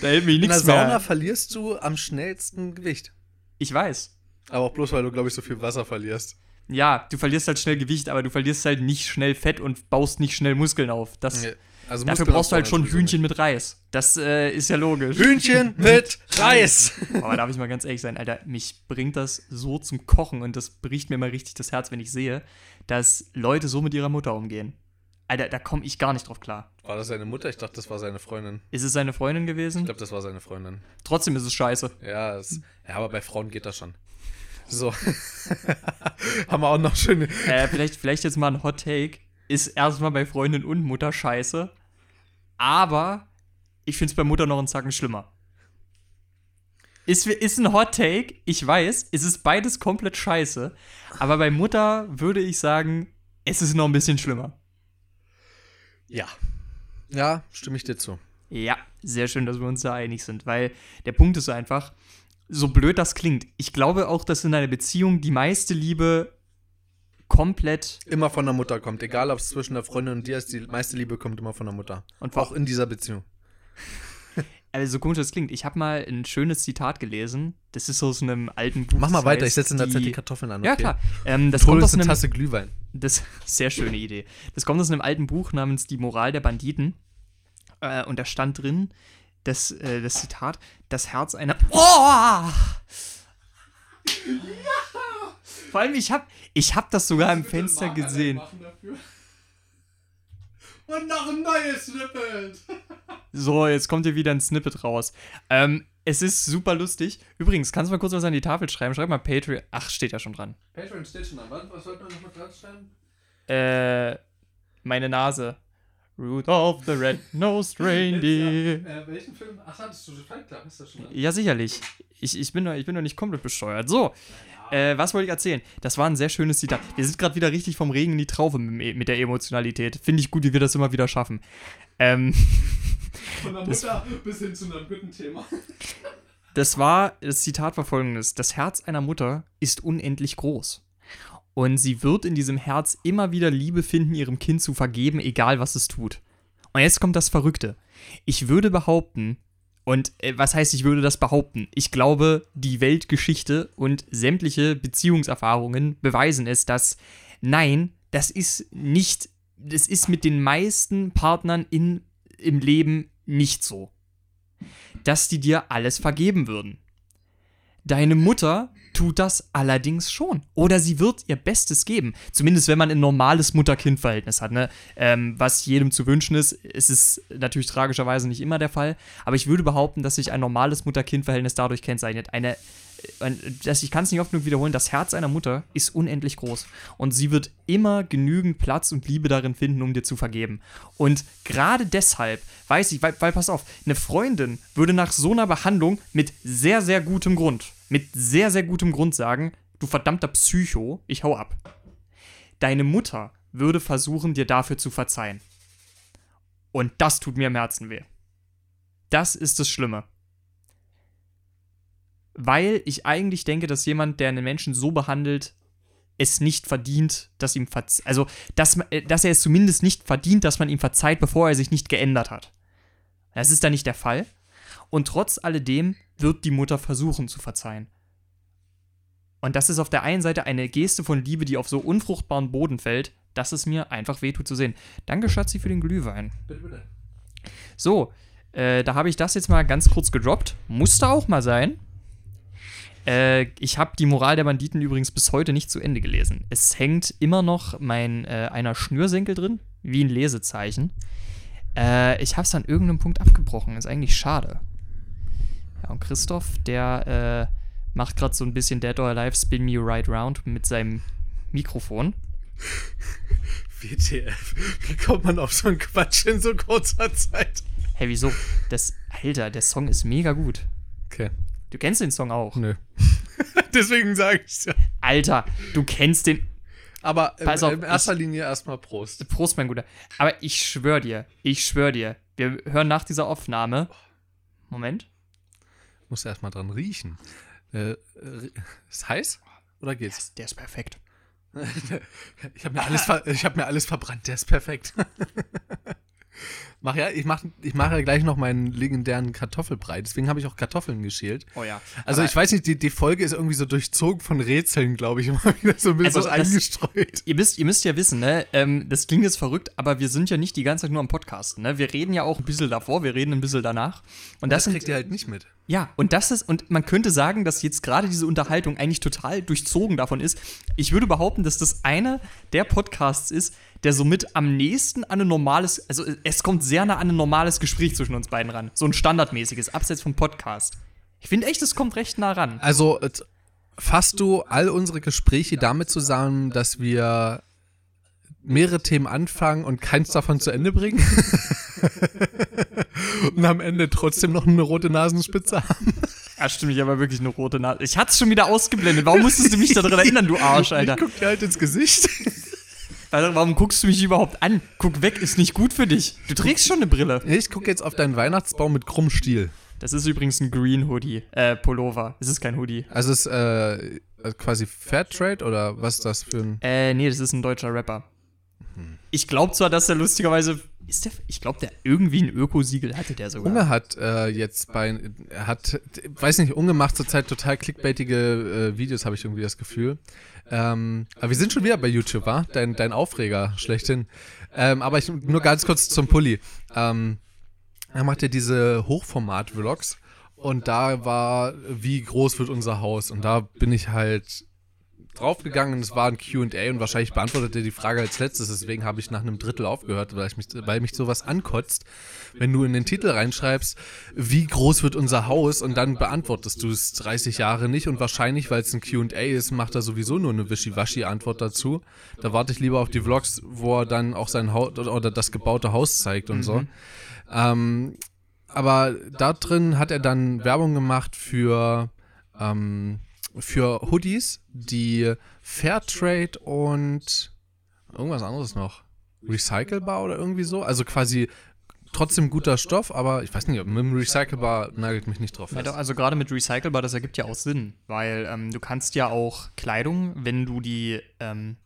Da hält mich In der nichts Sauna mehr. verlierst du am schnellsten Gewicht. Ich weiß. Aber auch bloß, weil du, glaube ich, so viel Wasser verlierst. Ja, du verlierst halt schnell Gewicht, aber du verlierst halt nicht schnell Fett und baust nicht schnell Muskeln auf. Das, Nee, Also dafür brauchst du halt schon Hühnchen mit Reis. Das äh, ist ja logisch. Hühnchen mit Reis. Aber darf ich mal ganz ehrlich sein, Alter, mich bringt das so zum Kochen und das bricht mir mal richtig das Herz, wenn ich sehe, dass Leute so mit ihrer Mutter umgehen. Alter, da komme ich gar nicht drauf klar. War das seine Mutter? Ich dachte, das war seine Freundin. Ist es seine Freundin Ich gewesen? glaube, das war seine Freundin. Trotzdem ist es scheiße. Ja, es, ja, aber bei Frauen geht das schon. So. Haben wir auch noch schöne. Äh, vielleicht, vielleicht jetzt mal ein Hot Take. Ist erstmal bei Freundin und Mutter scheiße. Aber ich finde es bei Mutter noch einen Zacken schlimmer. Ist, ist ein Hot Take, ich weiß, es ist beides komplett scheiße. Aber bei Mutter würde ich sagen, es ist noch ein bisschen schlimmer. Ja. Ja, stimme ich dir zu. Ja, sehr schön, dass wir uns da einig sind, weil der Punkt ist einfach, so blöd das klingt, ich glaube auch, dass in einer Beziehung die meiste Liebe komplett Immer von der Mutter kommt. Egal, ob es zwischen der Freundin und dir ist, die meiste Liebe kommt immer von der Mutter. und Auch in dieser Beziehung. Also so komisch das klingt. Ich habe mal ein schönes Zitat gelesen. Das ist aus einem alten Buch. Mach mal weiter, ich heißt, setze in der Zeit die Kartoffeln an. Ja, okay? klar. Ähm, das kommt aus eine einem. Tasse Glühwein. Das sehr schöne Idee. Das kommt aus einem alten Buch namens Die Moral der Banditen. Äh, und da stand drin, das, äh, das Zitat: Das Herz einer. Oh! Vor allem, ich habe ich hab das sogar im Fenster gesehen. Und noch ein neues Snippet. So, jetzt kommt hier wieder ein Snippet raus. Ähm, es ist super lustig. Übrigens, kannst du mal kurz was an die Tafel schreiben? Schreib mal Patreon. Ach, steht ja schon dran. Patreon steht schon an. Warte, was sollten wir noch mal dran schreiben? Äh, meine Nase. Rudolph the Red-Nosed Reindeer. Äh, welchen Film? Ach, hattest du Fight Club? Ist das schon dran? Ja, sicherlich. Ich, ich, bin doch, ich bin doch nicht komplett besteuert. So, äh, was wollte ich erzählen? Das war ein sehr schönes Zitat. Wir sind gerade wieder richtig vom Regen in die Traufe mit, der Emotionalität. Finde ich gut, wie wir das immer wieder schaffen. Ähm, Von der Mutter bis hin zu einem guten Thema. das war, das Zitat war folgendes: Das Herz einer Mutter ist unendlich groß. Und sie wird in diesem Herz immer wieder Liebe finden, ihrem Kind zu vergeben, egal was es tut. Und jetzt kommt das Verrückte. Ich würde behaupten, und äh, was heißt, ich würde das behaupten? Ich glaube, die Weltgeschichte und sämtliche Beziehungserfahrungen beweisen es, dass nein, das ist nicht, das ist mit den meisten Partnern in, im Leben nicht so. Dass die dir alles vergeben würden. Deine Mutter tut das allerdings schon. Oder sie wird ihr Bestes geben. Zumindest wenn man ein normales Mutter-Kind-Verhältnis hat. Ne? Ähm, was jedem zu wünschen ist. Es ist natürlich tragischerweise nicht immer der Fall. Aber ich würde behaupten, dass sich ein normales Mutter-Kind-Verhältnis dadurch kennzeichnet. Eine, ein- das, ich kann es nicht oft genug wiederholen, das Herz einer Mutter ist unendlich groß. Und sie wird immer genügend Platz und Liebe darin finden, um dir zu vergeben. Und gerade deshalb weiß ich, weil, weil pass auf, eine Freundin würde nach so einer Behandlung mit sehr, sehr gutem Grund, mit sehr, sehr gutem Grund sagen, du verdammter Psycho, ich hau ab. Deine Mutter würde versuchen, dir dafür zu verzeihen. Und das tut mir im Herzen weh. Das ist das Schlimme. Weil ich eigentlich denke, dass jemand, der einen Menschen so behandelt, es nicht verdient, dass ihm verzeiht. Also, dass, äh, dass er es zumindest nicht verdient, dass man ihm verzeiht, bevor er sich nicht geändert hat. Das ist da nicht der Fall. Und trotz alledem wird die Mutter versuchen zu verzeihen. Und das ist auf der einen Seite eine Geste von Liebe, die auf so unfruchtbaren Boden fällt, dass es mir einfach wehtut zu sehen. Danke, Schatzi, für den Glühwein. Bitte, bitte. So, äh, da habe ich das jetzt mal ganz kurz gedroppt. Musste auch mal sein. Äh, ich habe die Moral der Banditen übrigens bis heute nicht zu Ende gelesen. Es hängt immer noch mein äh, einer Schnürsenkel drin, wie ein Lesezeichen. Äh, ich habe es an irgendeinem Punkt abgebrochen. Ist eigentlich schade. Ja, und Christoph, der äh, macht gerade so ein bisschen Dead or Alive Spin Me Right Round mit seinem Mikrofon. WTF. Wie kommt man auf so einen Quatsch in so kurzer Zeit? Hey, wieso? Das, Alter, der Song ist mega gut. Okay. Du kennst den Song auch. Nö. Deswegen sage ich ja. Alter, du kennst den. Aber äh, Pass auf, in erster Linie erstmal Prost. Prost, mein Guter. Aber ich schwör dir, ich schwör dir, wir hören nach dieser Aufnahme. Moment. Muss erstmal dran riechen. Äh, äh, ist heiß? Oder geht's? Der ist perfekt. Ich habe mir, alles ver- ich hab mir alles verbrannt, der ist perfekt. Mach ja, ich mache ich mach ja gleich noch meinen legendären Kartoffelbrei. Deswegen habe ich auch Kartoffeln geschält. Oh ja. Also Aber ich weiß nicht, die, die Folge ist irgendwie so durchzogen von Rätseln, glaube ich. Immer wieder so ein bisschen Also was das- eingestreut. Ihr müsst, ihr müsst ja wissen, ne, ähm, das klingt jetzt verrückt, aber wir sind ja nicht die ganze Zeit nur am Podcast, ne? Wir reden ja auch ein bisschen davor, wir reden ein bisschen danach. Und das, Das sind, kriegt ihr halt nicht mit. ja, und das ist, und man könnte sagen, dass jetzt gerade diese Unterhaltung eigentlich total durchzogen davon ist. Ich würde behaupten, dass das einer der Podcasts ist, der somit am nächsten an ein normales, also es kommt sehr nah an ein normales Gespräch zwischen uns beiden ran. So ein standardmäßiges, abseits vom Podcast. Ich finde echt, es kommt recht nah ran. Also fasst du all unsere Gespräche damit zusammen, dass wir mehrere Themen anfangen und keins davon zu Ende bringen? und am Ende trotzdem noch eine rote Nasenspitze haben? Ja, stimmt, ich habe aber wirklich eine rote Nase. Ich hatte es schon wieder ausgeblendet. Warum musstest du mich daran erinnern, du Arsch, Alter? Ich guck dir halt ins Gesicht. Alter, warum guckst du mich überhaupt an? Guck weg, ist nicht gut für dich. Du trägst schon eine Brille. Ich gucke jetzt auf deinen Weihnachtsbaum mit krummem Stiel. Das ist übrigens ein Green Hoodie, äh, Pullover. Es ist kein Hoodie. Also es ist äh, quasi Fairtrade oder was ist das für ein... Äh, nee, das ist ein deutscher Rapper. Ich glaube zwar, dass der lustigerweise. Ist der. Ich glaube, der irgendwie ein Ökosiegel hatte der sogar. Unge hat äh, jetzt bei, er hat, weiß nicht, Unge macht zurzeit total clickbaitige äh, Videos, habe ich irgendwie das Gefühl. Ähm, aber wir sind schon wieder bei YouTube, wa? Dein, dein Aufreger schlechthin. Ähm, aber ich, nur ganz kurz zum Pulli. Ähm, er macht ja diese Hochformat-Vlogs und da war, wie groß wird unser Haus? Und da bin ich halt draufgegangen und es war ein Q&A und wahrscheinlich beantwortet er die Frage als letztes, deswegen habe ich nach einem Drittel aufgehört, weil, ich mich, weil mich sowas ankotzt, wenn du in den Titel reinschreibst, wie groß wird unser Haus? Und dann beantwortest du es 30 Jahre nicht. Und wahrscheinlich, weil es ein Q&A ist, macht er sowieso nur eine Wischiwaschi-Antwort dazu. Da warte ich lieber auf die Vlogs, wo er dann auch sein Haus oder das gebaute Haus zeigt und so. Ähm, aber da drin hat er dann Werbung gemacht für ähm, für Hoodies, die Fairtrade und irgendwas anderes noch. Recycelbar oder irgendwie so. Also quasi trotzdem guter Stoff, aber ich weiß nicht, mit dem Recycelbar nagelt mich nicht drauf fest. also gerade mit Recycelbar, das ergibt ja auch Sinn, weil ähm, du kannst ja auch Kleidung, wenn du die, ähm,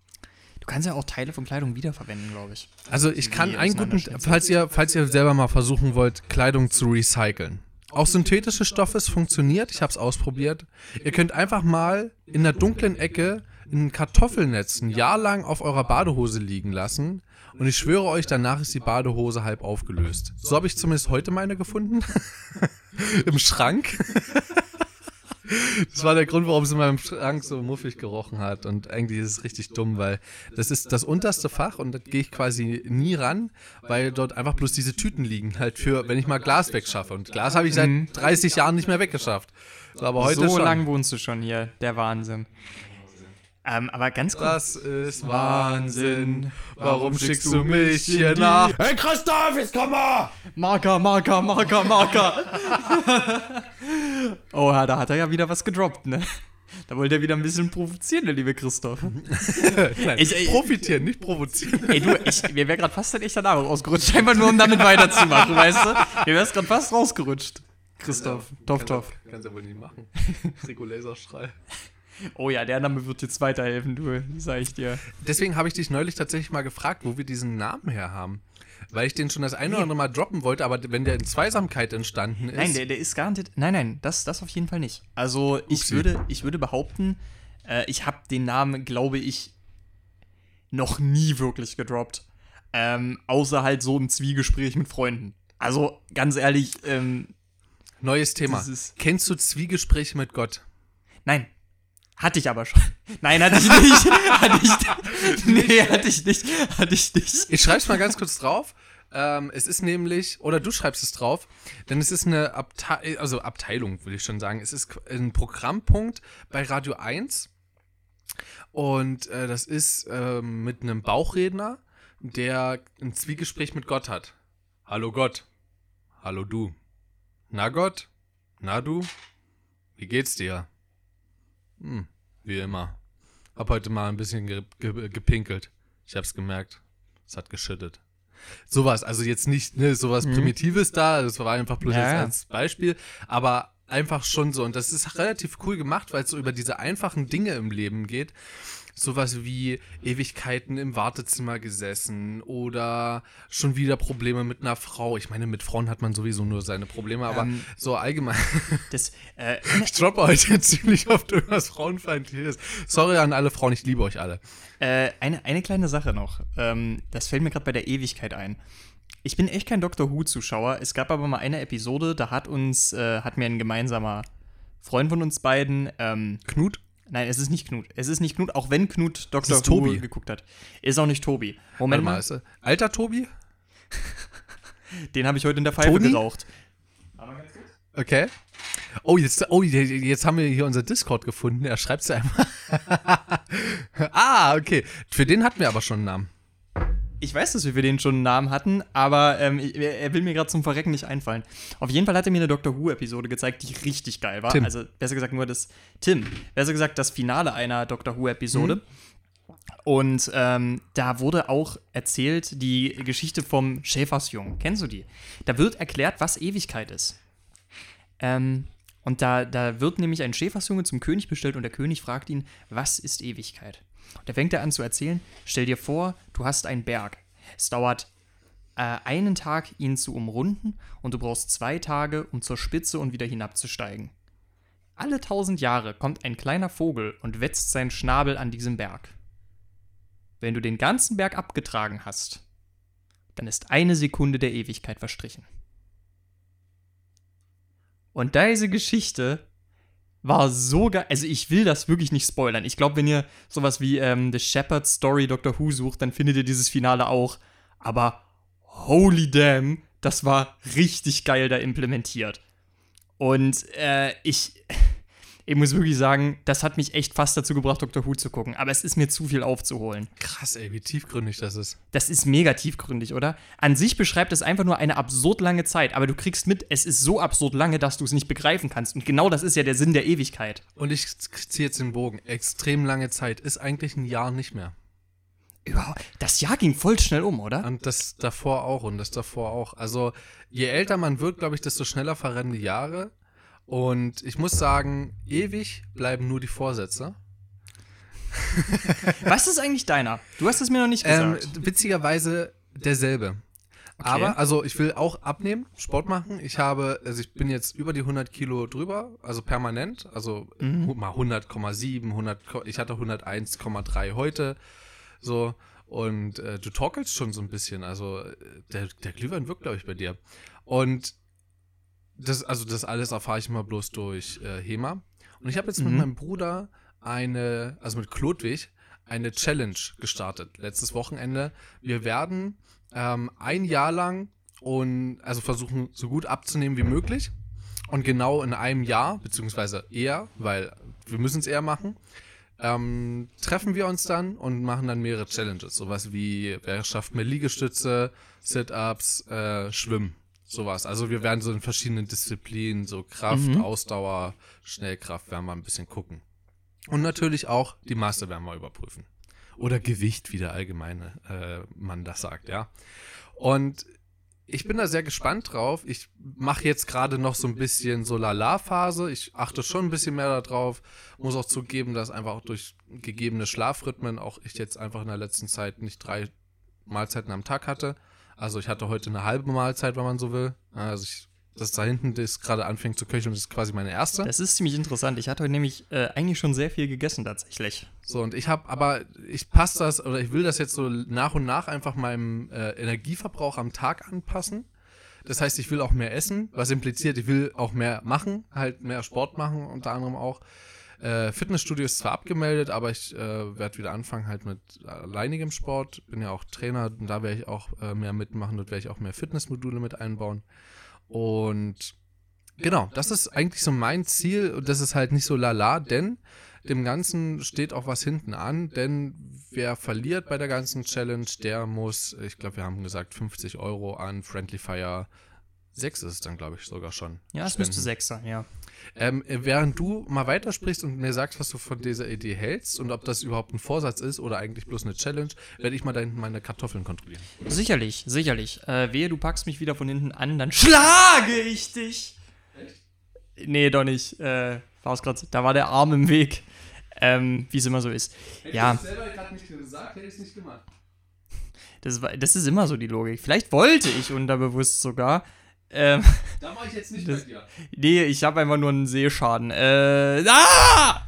du kannst ja auch Teile von Kleidung wiederverwenden, glaube ich. Also ich kann einen guten, falls ihr, falls ihr selber mal versuchen wollt, Kleidung zu recyceln. Auch synthetische Stoffe, es funktioniert, ich habe es ausprobiert. Ihr könnt einfach mal in der dunklen Ecke ein Kartoffelnetz ein Jahr lang auf eurer Badehose liegen lassen und ich schwöre euch, danach ist die Badehose halb aufgelöst. So habe ich zumindest heute meine gefunden. Im Schrank. Das war der Grund, warum es in meinem Schrank so muffig gerochen hat. Und eigentlich ist es richtig dumm, weil das ist das unterste Fach und da gehe ich quasi nie ran, weil dort einfach bloß diese Tüten liegen. Halt für, wenn ich mal Glas wegschaffe. Und Glas habe ich seit 30 Jahren nicht mehr weggeschafft. So, aber heute so schon. lang wohnst du schon hier, der Wahnsinn. Ähm, aber ganz kurz. Das ist Wahnsinn. Warum schickst du mich hier nach? Hey Christoph, jetzt komm mal! Marker, Marker, Marker, Marker. oh ja, da hat er ja wieder was gedroppt, ne? Da wollte er wieder ein bisschen provozieren, der liebe Christoph. Nein, Ich- ich- profitieren, nicht provozieren. Ey, du, ich, mir wäre gerade fast ein echter Name rausgerutscht, einfach nur um damit weiterzumachen, weißt du? Mir wär's gerade fast rausgerutscht. Christoph, Toff, Toff. Kannst du wohl nicht machen. Rico Laserstrahl. Oh ja, der Name wird jetzt weiterhelfen, du, sag ich dir. Deswegen habe ich dich neulich tatsächlich mal gefragt, wo wir diesen Namen her haben. Weil ich den schon das eine oder andere Mal droppen wollte, aber wenn der in Zweisamkeit entstanden ist. Nein, der, der ist garantiert. Nein, nein, das, das auf jeden Fall nicht. Also ich Upsi. würde, ich würde behaupten, äh, ich habe den Namen, glaube ich, noch nie wirklich gedroppt. Ähm, außer halt so im Zwiegespräch mit Freunden. Also ganz ehrlich, ähm, Neues Thema. Kennst du Zwiegespräche mit Gott? nein. Hatte ich aber schon. Nein, hatte ich nicht. hatte ich Nee, hatte ich nicht. Hatte ich nicht. Ich schreib's mal ganz kurz drauf. Ähm, es ist nämlich, oder du schreibst es drauf, denn es ist eine Abteilung, also Abteilung, würde ich schon sagen. Es ist ein Programmpunkt bei Radio 1. Und äh, das ist ähm, mit einem Bauchredner, der ein Zwiegespräch mit Gott hat. Hallo Gott. Hallo du. Na Gott? Na du? Wie geht's dir? Hm, wie immer. Hab heute mal ein bisschen ge ge gepinkelt. Ich hab's gemerkt. Es hat geschüttet. Sowas, also jetzt nicht ne, sowas Primitives da, das war einfach bloß Ja, jetzt als Beispiel, aber einfach schon so. Und das ist relativ cool gemacht, weil es so über diese einfachen Dinge im Leben geht. Sowas wie Ewigkeiten im Wartezimmer gesessen oder schon wieder Probleme mit einer Frau. Ich meine, mit Frauen hat man sowieso nur seine Probleme, aber Ähm, so allgemein. Das, äh, Ich droppe heute ziemlich oft irgendwas Frauenfeindliches. Sorry an alle Frauen, ich liebe euch alle. Äh, eine, eine kleine Sache noch. Ähm, das fällt mir gerade bei der Ewigkeit ein. Ich bin echt kein Doctor Who-Zuschauer. Es gab aber mal eine Episode, da hat uns, äh, hat mir ein gemeinsamer Freund von uns beiden, ähm, Knut? Nein, es ist nicht Knut. Es ist nicht Knut, auch wenn Knut Doctor ist Tobi. geguckt hat. Ist auch nicht Tobi. Warte Moment mal, mal, er- alter Tobi? den habe ich heute in der Pfeife Toni? geraucht. Okay. Oh, jetzt, oh, jetzt haben wir hier unser Discord gefunden. Er schreibt es einmal. ah, okay. Für den hatten wir aber schon einen Namen. Ich weiß, dass wir für den schon einen Namen hatten, aber ähm, er er will mir gerade zum Verrecken nicht einfallen. Auf jeden Fall hat er mir eine Doctor Who-Episode gezeigt, die richtig geil war. Tim. Also, besser gesagt, nur das Tim. Besser gesagt, das Finale einer Doctor Who-Episode. Mhm. Und ähm, da wurde auch erzählt die Geschichte vom Schäfersjungen. Kennst du die? Da wird erklärt, was Ewigkeit ist. Ähm, und da, da wird nämlich ein Schäfersjunge zum König bestellt und der König fragt ihn, was ist Ewigkeit? Und da fängt er an zu erzählen, stell dir vor, du hast einen Berg. Es dauert äh, einen Tag, ihn zu umrunden und du brauchst zwei Tage, um zur Spitze und wieder hinabzusteigen. Alle tausend Jahre kommt ein kleiner Vogel und wetzt seinen Schnabel an diesem Berg. Wenn du den ganzen Berg abgetragen hast, dann ist eine Sekunde der Ewigkeit verstrichen. Und diese Geschichte war so geil. Also, ich will das wirklich nicht spoilern. Ich glaube, wenn ihr sowas wie ähm, The Shepherd Story Doctor Who sucht, dann findet ihr dieses Finale auch. Aber holy damn, das war richtig geil da implementiert. Und äh, ich, ich muss wirklich sagen, das hat mich echt fast dazu gebracht, Doctor Who zu gucken. Aber es ist mir zu viel aufzuholen. Krass, ey, wie tiefgründig das ist. Das ist mega tiefgründig, oder? An sich beschreibt es einfach nur eine absurd lange Zeit, aber du kriegst mit, es ist so absurd lange, dass du es nicht begreifen kannst. Und genau das ist ja der Sinn der Ewigkeit. Und ich ziehe jetzt den Bogen. Extrem lange Zeit. Ist eigentlich ein Jahr nicht mehr. Überhaupt, das Jahr ging voll schnell um, oder? Und das davor auch und das davor auch. Also, je älter man wird, glaube ich, desto schneller verrennen die Jahre. Und ich muss sagen, ewig bleiben nur die Vorsätze. Was ist eigentlich deiner? Du hast es mir noch nicht Ähm, gesagt. witzigerweise derselbe. Aber, also ich will auch abnehmen, Sport machen. Ich habe, also ich bin jetzt über die 100 Kilo drüber, also permanent. Also Mhm. mal 100,7, 100, ko- ich hatte 101,3 heute. So. Und äh, du torkelst schon so ein bisschen. Also äh, der, der Glühwein wirkt, glaube ich, bei dir. Und das, also das alles erfahre ich immer bloß durch äh, HEMA. Und ich habe jetzt mit Mhm. meinem Bruder eine, also mit Klodwig, eine Challenge gestartet. Letztes Wochenende. Wir werden ähm, ein Jahr lang und also versuchen, so gut abzunehmen wie möglich. Und genau in einem Jahr, beziehungsweise eher, weil wir müssen es eher machen, ähm, treffen wir uns dann und machen dann mehrere Challenges. Sowas wie, wer schafft mehr Liegestütze, Sit-Ups, äh, Schwimmen. Sowas. Also wir werden so in verschiedenen Disziplinen, so Kraft, Mhm. Ausdauer, Schnellkraft, werden wir ein bisschen gucken. Und natürlich auch die Masse werden wir überprüfen. Oder Gewicht, wie der allgemeine äh, Mann das sagt, ja. Und ich bin da sehr gespannt drauf. Ich mache jetzt gerade noch so ein bisschen so Lala-Phase. Ich achte schon ein bisschen mehr darauf. Muss auch zugeben, dass einfach auch durch gegebene Schlafrhythmen auch ich jetzt einfach in der letzten Zeit nicht drei Mahlzeiten am Tag hatte. Also ich hatte heute eine halbe Mahlzeit, wenn man so will. Also ich, das da hinten, das gerade anfängt zu köcheln, das ist quasi meine erste. Das ist ziemlich interessant. Ich hatte heute nämlich äh, eigentlich schon sehr viel gegessen tatsächlich. So, und ich habe aber, ich passe das oder ich will das jetzt so nach und nach einfach meinem äh, Energieverbrauch am Tag anpassen. Das heißt, ich will auch mehr essen, was impliziert, ich will auch mehr machen, halt mehr Sport machen, unter anderem auch. Äh, Fitnessstudio ist zwar abgemeldet, aber ich äh, werde wieder anfangen halt mit alleinigem Sport. Bin ja auch Trainer und da werde ich auch äh, mehr mitmachen. Dort werde ich auch mehr Fitnessmodule mit einbauen. Und genau, das ist eigentlich so mein Ziel und das ist halt nicht so lala, denn dem Ganzen steht auch was hinten an, denn wer verliert bei der ganzen Challenge, der muss, ich glaube, wir haben gesagt, 50 Euro an Friendly Fire 6 ist es dann, glaube ich, sogar schon. Ja, es müsste sechs sein, ja. Ähm, äh, während du mal weitersprichst und mir sagst, was du von dieser Idee hältst und ob das überhaupt ein Vorsatz ist oder eigentlich bloß eine Challenge, werde ich mal dein, meine Kartoffeln kontrollieren. Sicherlich, sicherlich. Äh, wehe, du packst mich wieder von hinten an, dann schlage ich dich. Nee, doch nicht. Äh, war's grad, da war der Arm im Weg. Ähm, Wie es immer so ist. ja, ich selber gerade nicht gesagt, hätte ich es nicht gemacht. das, war- das ist immer so die Logik. Vielleicht wollte ich unterbewusst sogar. Ähm, Da mache ich jetzt nicht Das- mit dir. nee, ich habe einfach nur einen Sehschaden. Äh, ah!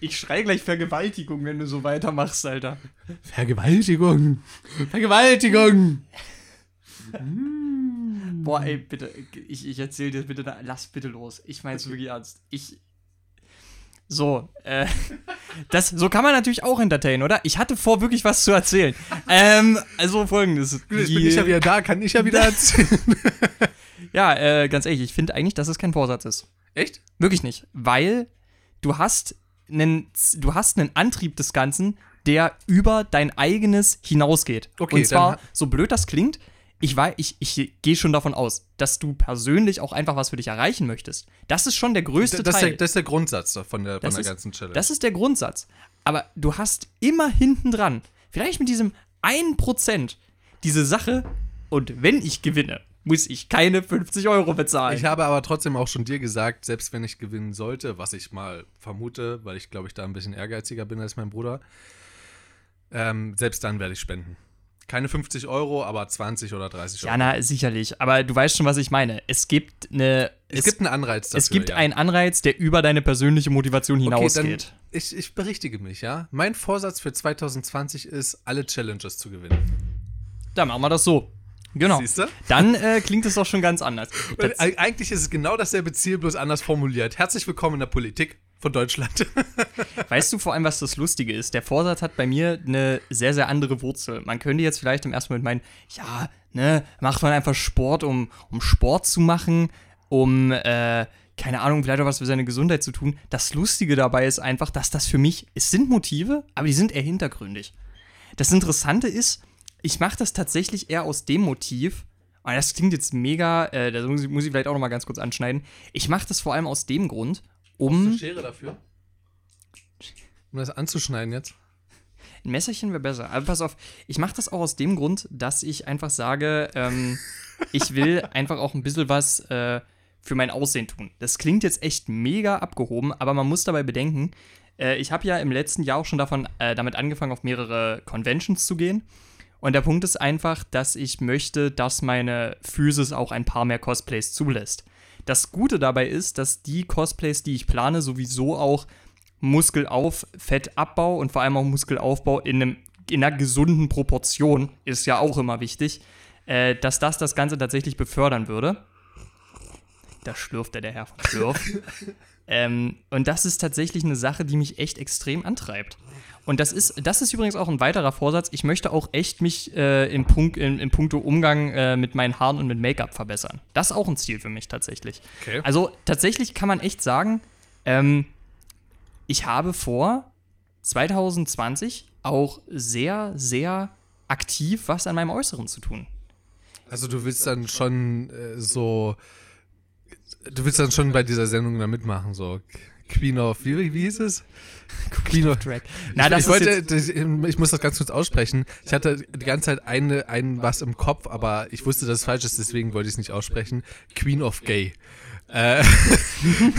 Ich schrei gleich Vergewaltigung, wenn du so weitermachst, Alter. Vergewaltigung. Vergewaltigung. Boah, ey, bitte, ich, ich erzähl dir bitte, da- lass bitte los. Ich mein's wirklich ernst. Ich. So, äh, das, so kann man natürlich auch entertainen, oder? Ich hatte vor, wirklich was zu erzählen. ähm, also folgendes. Jetzt bin ich ja wieder da, kann ich ja wieder erzählen. ja, äh, ganz ehrlich, ich finde eigentlich, dass es kein Vorsatz ist. Echt? Wirklich nicht. Weil du hast einen, du hast einen Antrieb des Ganzen, der über dein eigenes hinausgeht. Okay, Und zwar, so blöd das klingt, ich, wei- ich, ich gehe schon davon aus, dass du persönlich auch einfach was für dich erreichen möchtest. Das ist schon der größte Das ist, Teil. der, das ist der Grundsatz von der, von Das der ist- ganzen Challenge. Das ist der Grundsatz. Aber du hast immer hinten dran, vielleicht mit diesem 1%, diese Sache, und wenn ich gewinne, muss ich keine 50 Euro bezahlen. ich habe aber trotzdem auch schon dir gesagt, selbst wenn ich gewinnen sollte, was ich mal vermute, weil ich glaube ich da ein bisschen ehrgeiziger bin als mein Bruder, ähm, selbst dann werde ich spenden. Keine 50 Euro, aber 20 oder 30 Euro. ja, na, sicherlich. Aber du weißt schon, was ich meine. Es gibt eine. es, gibt einen Anreiz dafür. es gibt ja. einen Anreiz, der über deine persönliche Motivation Okay, hinausgeht. ich, ich berichtige mich, ja. Mein Vorsatz für 2020 ist, alle Challenges zu gewinnen. Dann machen wir das so. Genau. Dann äh, klingt es doch schon ganz anders. Eig- Eigentlich ist es genau dasselbe Ziel, bloß anders formuliert. Herzlich willkommen in der Politik von Deutschland. weißt du vor allem, was das Lustige ist? Der Vorsatz hat bei mir eine sehr, sehr andere Wurzel. Man könnte jetzt vielleicht im ersten Moment meinen, ja, ne, macht man einfach Sport, um, um Sport zu machen, um, äh, keine Ahnung, vielleicht auch was für seine Gesundheit zu tun. Das Lustige dabei ist einfach, dass das für mich, es sind Motive, aber die sind eher hintergründig. Das Interessante ist, ich mache das tatsächlich eher aus dem Motiv, und das klingt jetzt mega, äh, das muss ich, muss ich vielleicht auch noch mal ganz kurz anschneiden. Ich mache das vor allem aus dem Grund, um. Schere dafür? Um das anzuschneiden jetzt? Ein Messerchen wäre besser. Aber pass auf, ich mache das auch aus dem Grund, dass ich einfach sage, ähm, ich will einfach auch ein bisschen was äh, für mein Aussehen tun. Das klingt jetzt echt mega abgehoben, aber man muss dabei bedenken, äh, ich habe ja im letzten Jahr auch schon davon, äh, damit angefangen, auf mehrere Conventions zu gehen. Und der Punkt ist einfach, dass ich möchte, dass meine Physis auch ein paar mehr Cosplays zulässt. Das Gute dabei ist, dass die Cosplays, die ich plane, sowieso auch Muskelauf, Fettabbau und vor allem auch Muskelaufbau in, einem, in einer gesunden Proportion, ist ja auch immer wichtig, äh, dass das das Ganze tatsächlich befördern würde. Da schlürfte der Herr von Schlürf. ähm, und das ist tatsächlich eine Sache, die mich echt extrem antreibt. Und das ist, das ist übrigens auch ein weiterer Vorsatz. Ich möchte auch echt mich äh, im, Punkt, in, im puncto Umgang äh, mit meinen Haaren und mit Make-up verbessern. Das ist auch ein Ziel für mich tatsächlich. Okay. Also tatsächlich kann man echt sagen, ähm, ich habe vor, 2020 auch sehr, sehr aktiv was an meinem Äußeren zu tun. Also du willst dann schon äh, so, du willst dann schon bei dieser Sendung da mitmachen, so Queen of, wie, wie hieß es? Queen of ich, Na, das ich wollte, das, ich muss das ganz kurz aussprechen. Ich hatte die ganze Zeit eine, ein was im Kopf, aber ich wusste, dass es falsch ist, deswegen wollte ich es nicht aussprechen. Queen of Gay. Äh,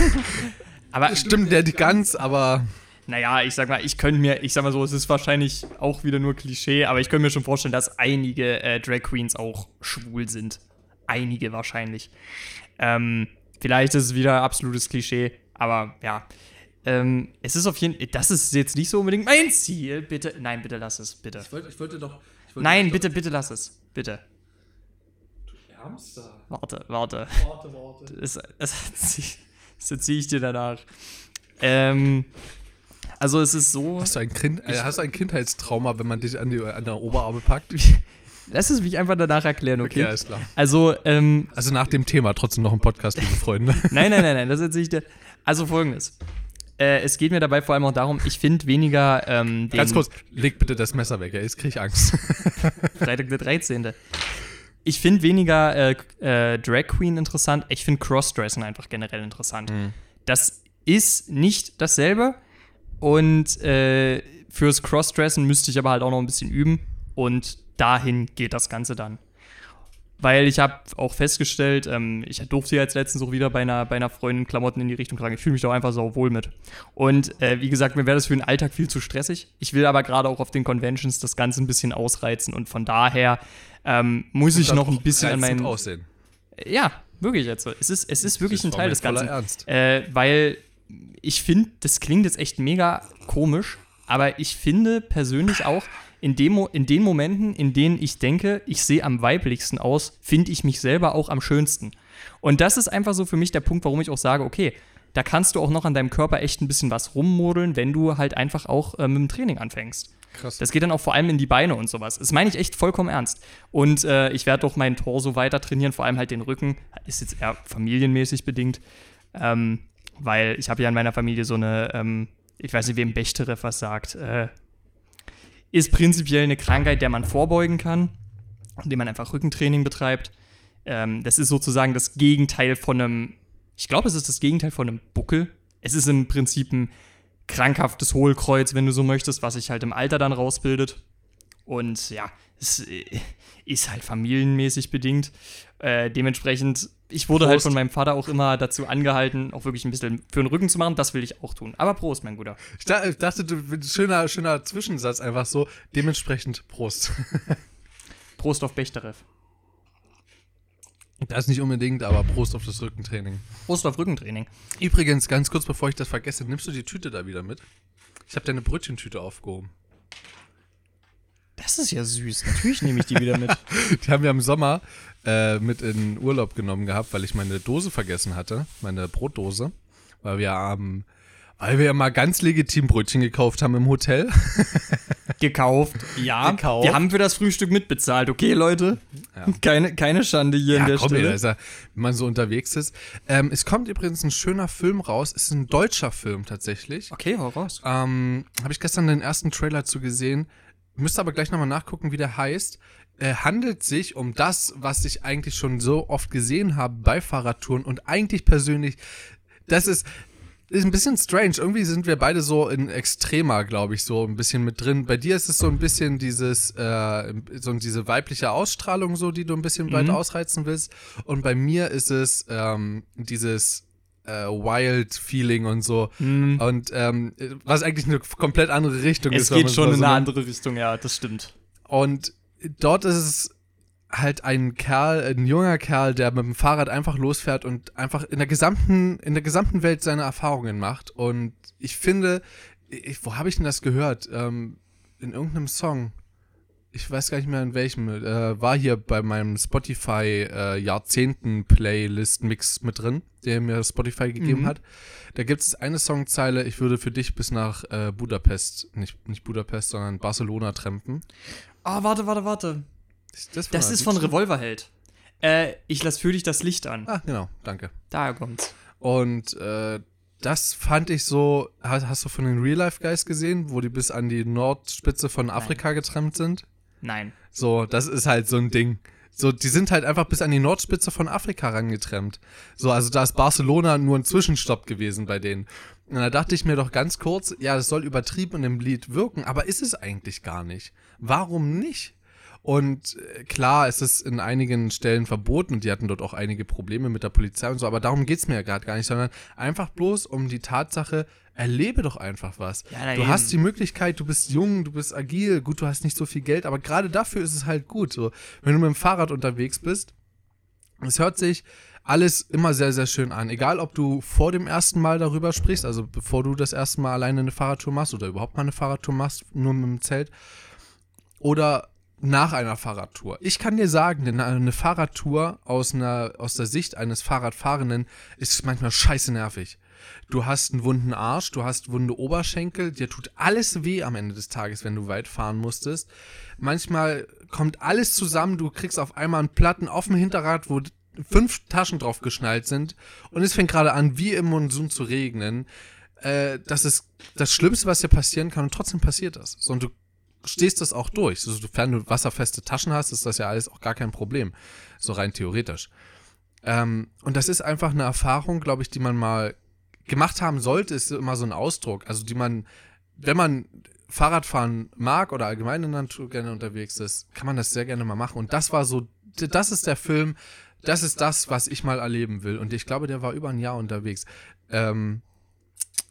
aber stimmt ja nicht ganz, aber naja, ich sag mal, ich könnte mir, ich sag mal so, es ist wahrscheinlich auch wieder nur Klischee, aber ich könnte mir schon vorstellen, dass einige äh, Drag Queens auch schwul sind. Einige wahrscheinlich. Ähm, vielleicht ist es wieder absolutes Klischee, aber ja. Ähm, es ist auf jeden Fall, das ist jetzt nicht so unbedingt mein Ziel. Bitte, nein, bitte lass es, bitte. ich wollte, ich wollte doch. Ich wollte Nein, doch- bitte, bitte lass es. Bitte. Hamster. Warte, warte. Warte, warte. Das, das, das erzähle ich dir danach. Ähm, also es ist so. Hast du ein, kind, äh, hast du ein Kindheitstrauma, wenn man dich an, die, an der Oberarme packt? Lass es mich einfach danach erklären, okay? Ja, ist klar. Also, ähm, Also nach dem Thema trotzdem noch ein Podcast, liebe Freunde. nein, nein, nein, nein, das erzähle ich dir. Also folgendes. Äh, es geht mir dabei vor allem auch darum, ich finde weniger ähm, den Ganz kurz, leg bitte das Messer weg, ey, jetzt krieg ich Angst. Freitag der 13. Ich finde weniger äh, äh, Drag Queen interessant, ich finde Crossdressen einfach generell interessant. Das ist nicht dasselbe und äh, fürs Crossdressen müsste ich aber halt auch noch ein bisschen üben und dahin geht das Ganze dann. Weil ich habe auch festgestellt, ähm, ich durfte jetzt letztens auch wieder bei einer, bei einer Freundin Klamotten in die Richtung tragen. Ich fühle mich da einfach so wohl mit. Und äh, wie gesagt, mir wäre das für den Alltag viel zu stressig. Ich will aber gerade auch auf den Conventions das Ganze ein bisschen ausreizen und von daher ähm, muss ich noch ein bisschen an meinen. Aussehen. Ja, wirklich jetzt. Es ist, es ist wirklich ein Teil des Ganzen. Ernst. Äh, weil ich finde, das klingt jetzt echt mega komisch, aber ich finde persönlich auch, in, dem, in den Momenten, in denen ich denke, ich sehe am weiblichsten aus, finde ich mich selber auch am schönsten. Und das ist einfach so für mich der Punkt, warum ich auch sage, okay, da kannst du auch noch an deinem Körper echt ein bisschen was rummodeln, wenn du halt einfach auch äh, mit dem Training anfängst. Krass. Das geht dann auch vor allem in die Beine und sowas. Das meine ich echt vollkommen ernst. Und äh, ich werde auch meinen Torso weiter trainieren, vor allem halt den Rücken. Ist jetzt eher familienmäßig bedingt. Ähm, weil ich habe ja in meiner Familie so eine, ähm, ich weiß nicht, wem Bechterew was sagt, äh, ist prinzipiell eine Krankheit, der man vorbeugen kann, indem man einfach Rückentraining betreibt. Ähm, das ist sozusagen das Gegenteil von einem, ich glaube, es ist das Gegenteil von einem Buckel. Es ist im Prinzip ein krankhaftes Hohlkreuz, wenn du so möchtest, was sich halt im Alter dann rausbildet. Und ja, es äh, ist halt familienmäßig bedingt. Äh, dementsprechend, ich wurde halt Prost. von meinem Vater auch immer dazu angehalten, auch wirklich ein bisschen für den Rücken zu machen. Das will ich auch tun. Aber Prost, mein Guter. Ich da- ich dachte, du, schöner, schöner Zwischensatz, einfach so. Dementsprechend Prost. Prost auf Bechterew. Das nicht unbedingt, aber Prost auf das Rückentraining. Prost auf Rückentraining. Übrigens, ganz kurz bevor ich das vergesse, nimmst du die Tüte da wieder mit? Ich habe deine Brötchentüte aufgehoben. Das ist ja süß. Natürlich nehme ich die wieder mit. Die haben wir im Sommer äh, mit in Urlaub genommen gehabt, weil ich meine Dose vergessen hatte, meine Brotdose, weil wir am, weil wir ja mal ganz legitim Brötchen gekauft haben im Hotel. Gekauft. Ja. Gekauft. Wir haben für das Frühstück mitbezahlt, okay, Leute? Ja. Keine, keine Schande hier an der komm, Stelle. ja, wenn man so unterwegs ist. Ähm, es kommt übrigens ein schöner Film raus. Es ist ein deutscher Film tatsächlich. Okay, hau raus. Ähm, Habe ich gestern den ersten Trailer zu gesehen. Müsste aber gleich nochmal nachgucken, wie der heißt. Äh, handelt sich um das, was ich eigentlich schon so oft gesehen habe bei Fahrradtouren und eigentlich persönlich, das ist, ist ein bisschen strange. Irgendwie sind wir beide so in Extremer, glaube ich, so ein bisschen mit drin. Bei dir ist es so ein bisschen dieses, äh, so diese weibliche Ausstrahlung, so, die du ein bisschen weit ausreizen willst. Und bei mir ist es ähm, dieses äh, Wild-Feeling und so. Und ähm, was eigentlich eine komplett andere Richtung Es ist. wenn geht schon in so eine andere Richtung, ja, das stimmt. Und dort ist es halt ein Kerl, ein junger Kerl, der mit dem Fahrrad einfach losfährt und einfach in der gesamten, in der gesamten Welt seine Erfahrungen macht. Und ich finde, ich, wo habe ich denn das gehört? Ähm, in irgendeinem Song. Ich weiß gar nicht mehr in welchem. Äh, war hier bei meinem Spotify äh, Jahrzehnten-Playlist-Mix mit drin, der mir Spotify gegeben Mhm. hat. Da gibt es eine Songzeile, ich würde für dich bis nach äh, Budapest, nicht, nicht Budapest, sondern Barcelona trampen. Ah, warte, warte, warte. Das, Das ist von Revolverheld. Äh, ich lass für dich das Licht an. Ah, genau, danke. Da kommt's. Und äh, das fand ich so. Hast, hast du von den Real Life Guys gesehen, wo die bis an die Nordspitze von Afrika getrennt sind? Nein. So, das ist halt so ein Ding. So, die sind halt einfach bis an die Nordspitze von Afrika rangetrennt. So, also da ist Barcelona nur ein Zwischenstopp gewesen bei denen. Und da dachte ich mir doch ganz kurz, ja, das soll übertrieben dem Lied wirken, aber ist es eigentlich gar nicht. Warum nicht? Und äh, klar, es ist in einigen Stellen verboten und die hatten dort auch einige Probleme mit der Polizei und so, aber darum geht's mir ja gerade gar nicht, sondern einfach bloß um die Tatsache, erlebe doch einfach was. Ja, du hast die Möglichkeit, du bist jung, du bist agil, gut, du hast nicht so viel Geld, aber gerade dafür ist es halt gut. So, wenn du mit dem Fahrrad unterwegs bist, es hört sich alles immer sehr, sehr schön an. Egal, ob du vor dem ersten Mal darüber sprichst, also bevor du das erste Mal alleine eine Fahrradtour machst oder überhaupt mal eine Fahrradtour machst, nur mit dem Zelt, oder nach einer Fahrradtour. Ich kann dir sagen, denn eine Fahrradtour aus, einer, aus der Sicht eines Fahrradfahrenden ist manchmal scheiße nervig. Du hast einen wunden Arsch, du hast wunde Oberschenkel, dir tut alles weh am Ende des Tages, wenn du weit fahren musstest. Manchmal kommt alles zusammen, du kriegst auf einmal einen Platten auf dem Hinterrad, wo fünf Taschen drauf geschnallt sind und es fängt gerade an, wie im Monsun zu regnen. Äh, das ist das Schlimmste, was dir passieren kann und trotzdem passiert das. So, und du stehst das auch durch. So, sofern du wasserfeste Taschen hast, ist das ja alles auch gar kein Problem. So rein theoretisch. Ähm, und das ist einfach eine Erfahrung, glaube ich, die man mal gemacht haben sollte, ist immer so ein Ausdruck. Also die man, wenn man Fahrradfahren mag oder allgemein in der Natur gerne unterwegs ist, kann man das sehr gerne mal machen. Und das war so das ist der Film, das ist das, was ich mal erleben will. Und ich glaube, der war über ein Jahr unterwegs. Ähm,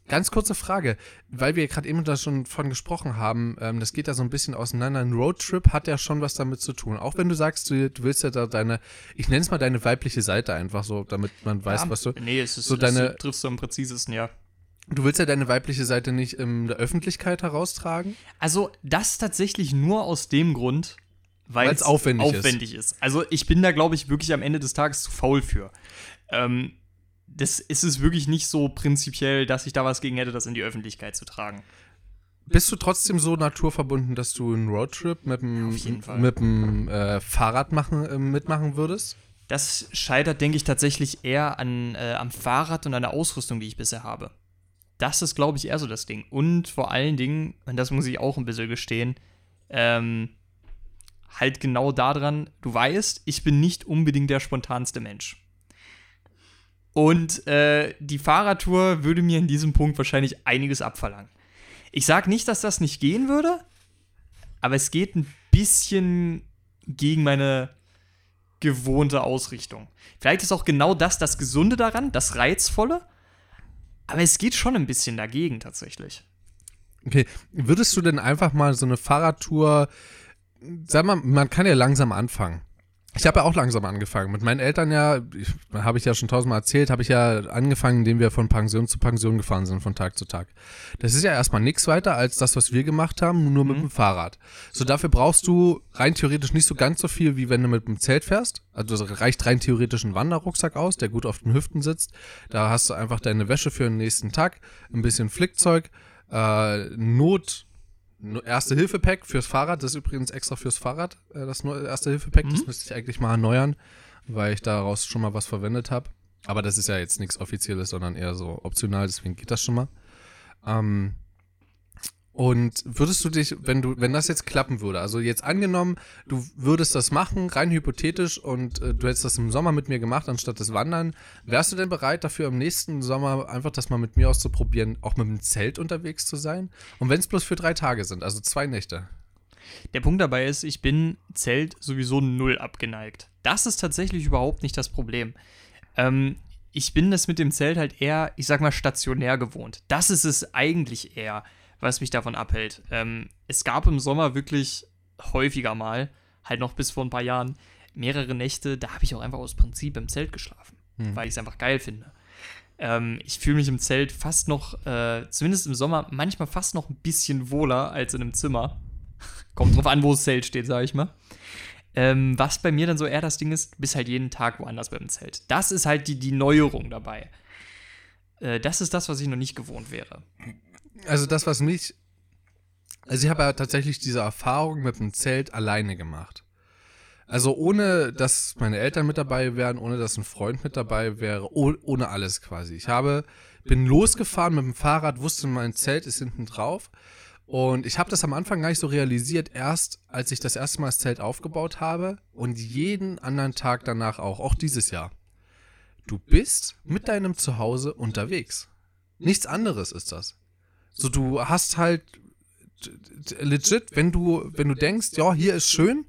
ganz kurze Frage, weil wir gerade eben da schon von gesprochen haben, ähm, das geht da so ein bisschen auseinander. Ein Roadtrip hat ja schon was damit zu tun. Auch wenn du sagst, du, du willst ja da deine, ich nenne es mal deine weibliche Seite einfach so, damit man weiß, ja, was du. Nee, es ist, so deine- triffst du am präzisesten, ja. Du willst ja deine weibliche Seite nicht in der Öffentlichkeit heraustragen. Also, das tatsächlich nur aus dem Grund, weil es aufwendig ist. aufwendig ist. Also, ich bin da, glaube ich, wirklich am Ende des Tages zu faul für. Ähm, das ist es wirklich nicht so prinzipiell, dass ich da was gegen hätte, das in die Öffentlichkeit zu tragen. Bist du trotzdem so naturverbunden, dass du einen Roadtrip mit dem, äh, Fahrrad machen, äh, mitmachen würdest? Das scheitert, denke ich, tatsächlich eher an, äh, am Fahrrad und an der Ausrüstung, die ich bisher habe. Das ist, glaube ich, eher so das Ding. Und vor allen Dingen, und das muss ich auch ein bisschen gestehen, ähm, halt genau daran, du weißt, ich bin nicht unbedingt der spontanste Mensch. Und äh, die Fahrradtour würde mir in diesem Punkt wahrscheinlich einiges abverlangen. Ich sage nicht, dass das nicht gehen würde, aber es geht ein bisschen gegen meine gewohnte Ausrichtung. Vielleicht ist auch genau das das Gesunde daran, das Reizvolle, aber es geht schon ein bisschen dagegen tatsächlich. Okay, würdest du denn einfach mal so eine Fahrradtour, sag mal, man kann ja langsam anfangen. Ich habe ja auch langsam angefangen. Mit meinen Eltern ja, habe ich ja schon tausendmal erzählt, habe ich ja angefangen, indem wir von Pension zu Pension gefahren sind, von Tag zu Tag. Das ist ja erstmal nichts weiter als das, was wir gemacht haben, nur mit dem Fahrrad. So dafür brauchst du rein theoretisch nicht so ganz so viel, wie wenn du mit dem Zelt fährst. Also es reicht rein theoretisch ein Wanderrucksack aus, der gut auf den Hüften sitzt. Da hast du einfach deine Wäsche für den nächsten Tag, ein bisschen Flickzeug, äh, Not, No- Erste-Hilfe-Pack fürs Fahrrad, das ist übrigens extra fürs Fahrrad, äh, das Erste-Hilfe-Pack, das müsste ich eigentlich mal erneuern, weil ich daraus schon mal was verwendet habe. Aber das ist ja jetzt nichts Offizielles, sondern eher so optional, deswegen geht das schon mal. Ähm, und würdest du dich, wenn du, wenn das jetzt klappen würde, also jetzt angenommen, du würdest das machen, rein hypothetisch, und äh, du hättest das im Sommer mit mir gemacht, anstatt des Wandern, wärst du denn bereit dafür im nächsten Sommer einfach das mal mit mir auszuprobieren, auch mit dem Zelt unterwegs zu sein? Und wenn es bloß für drei Tage sind, also zwei Nächte. Der Punkt dabei ist, ich bin Zelt sowieso null abgeneigt. Das ist tatsächlich überhaupt nicht das Problem. Ähm, ich bin das mit dem Zelt halt eher, ich sag mal, stationär gewohnt. Das ist es eigentlich eher, was mich davon abhält. Ähm, es gab im Sommer wirklich häufiger mal, halt noch bis vor ein paar Jahren, mehrere Nächte, da habe ich auch einfach aus Prinzip im Zelt geschlafen, weil ich es einfach geil finde. Ähm, ich fühle mich im Zelt fast noch, äh, zumindest im Sommer, manchmal fast noch ein bisschen wohler als in einem Zimmer. Kommt drauf an, wo das Zelt steht, sag ich mal. Ähm, was bei mir dann so eher das Ding ist, bist halt jeden Tag woanders beim Zelt. Das ist halt die, die Neuerung dabei. Äh, das ist das, was ich noch nicht gewohnt wäre. Also das, was mich. Also ich habe ja tatsächlich diese Erfahrung mit dem Zelt alleine gemacht. Also ohne, dass meine Eltern mit dabei wären, ohne dass ein Freund mit dabei wäre, oh, ohne alles quasi. Ich habe, bin losgefahren mit dem Fahrrad, wusste, mein Zelt ist hinten drauf. Und ich habe das am Anfang gar nicht so realisiert, erst als ich das erste Mal das Zelt aufgebaut habe und jeden anderen Tag danach auch, auch dieses Jahr. Du bist mit deinem Zuhause unterwegs. Nichts anderes ist das. So, du hast halt legit, wenn du, wenn du denkst, ja, hier ist schön,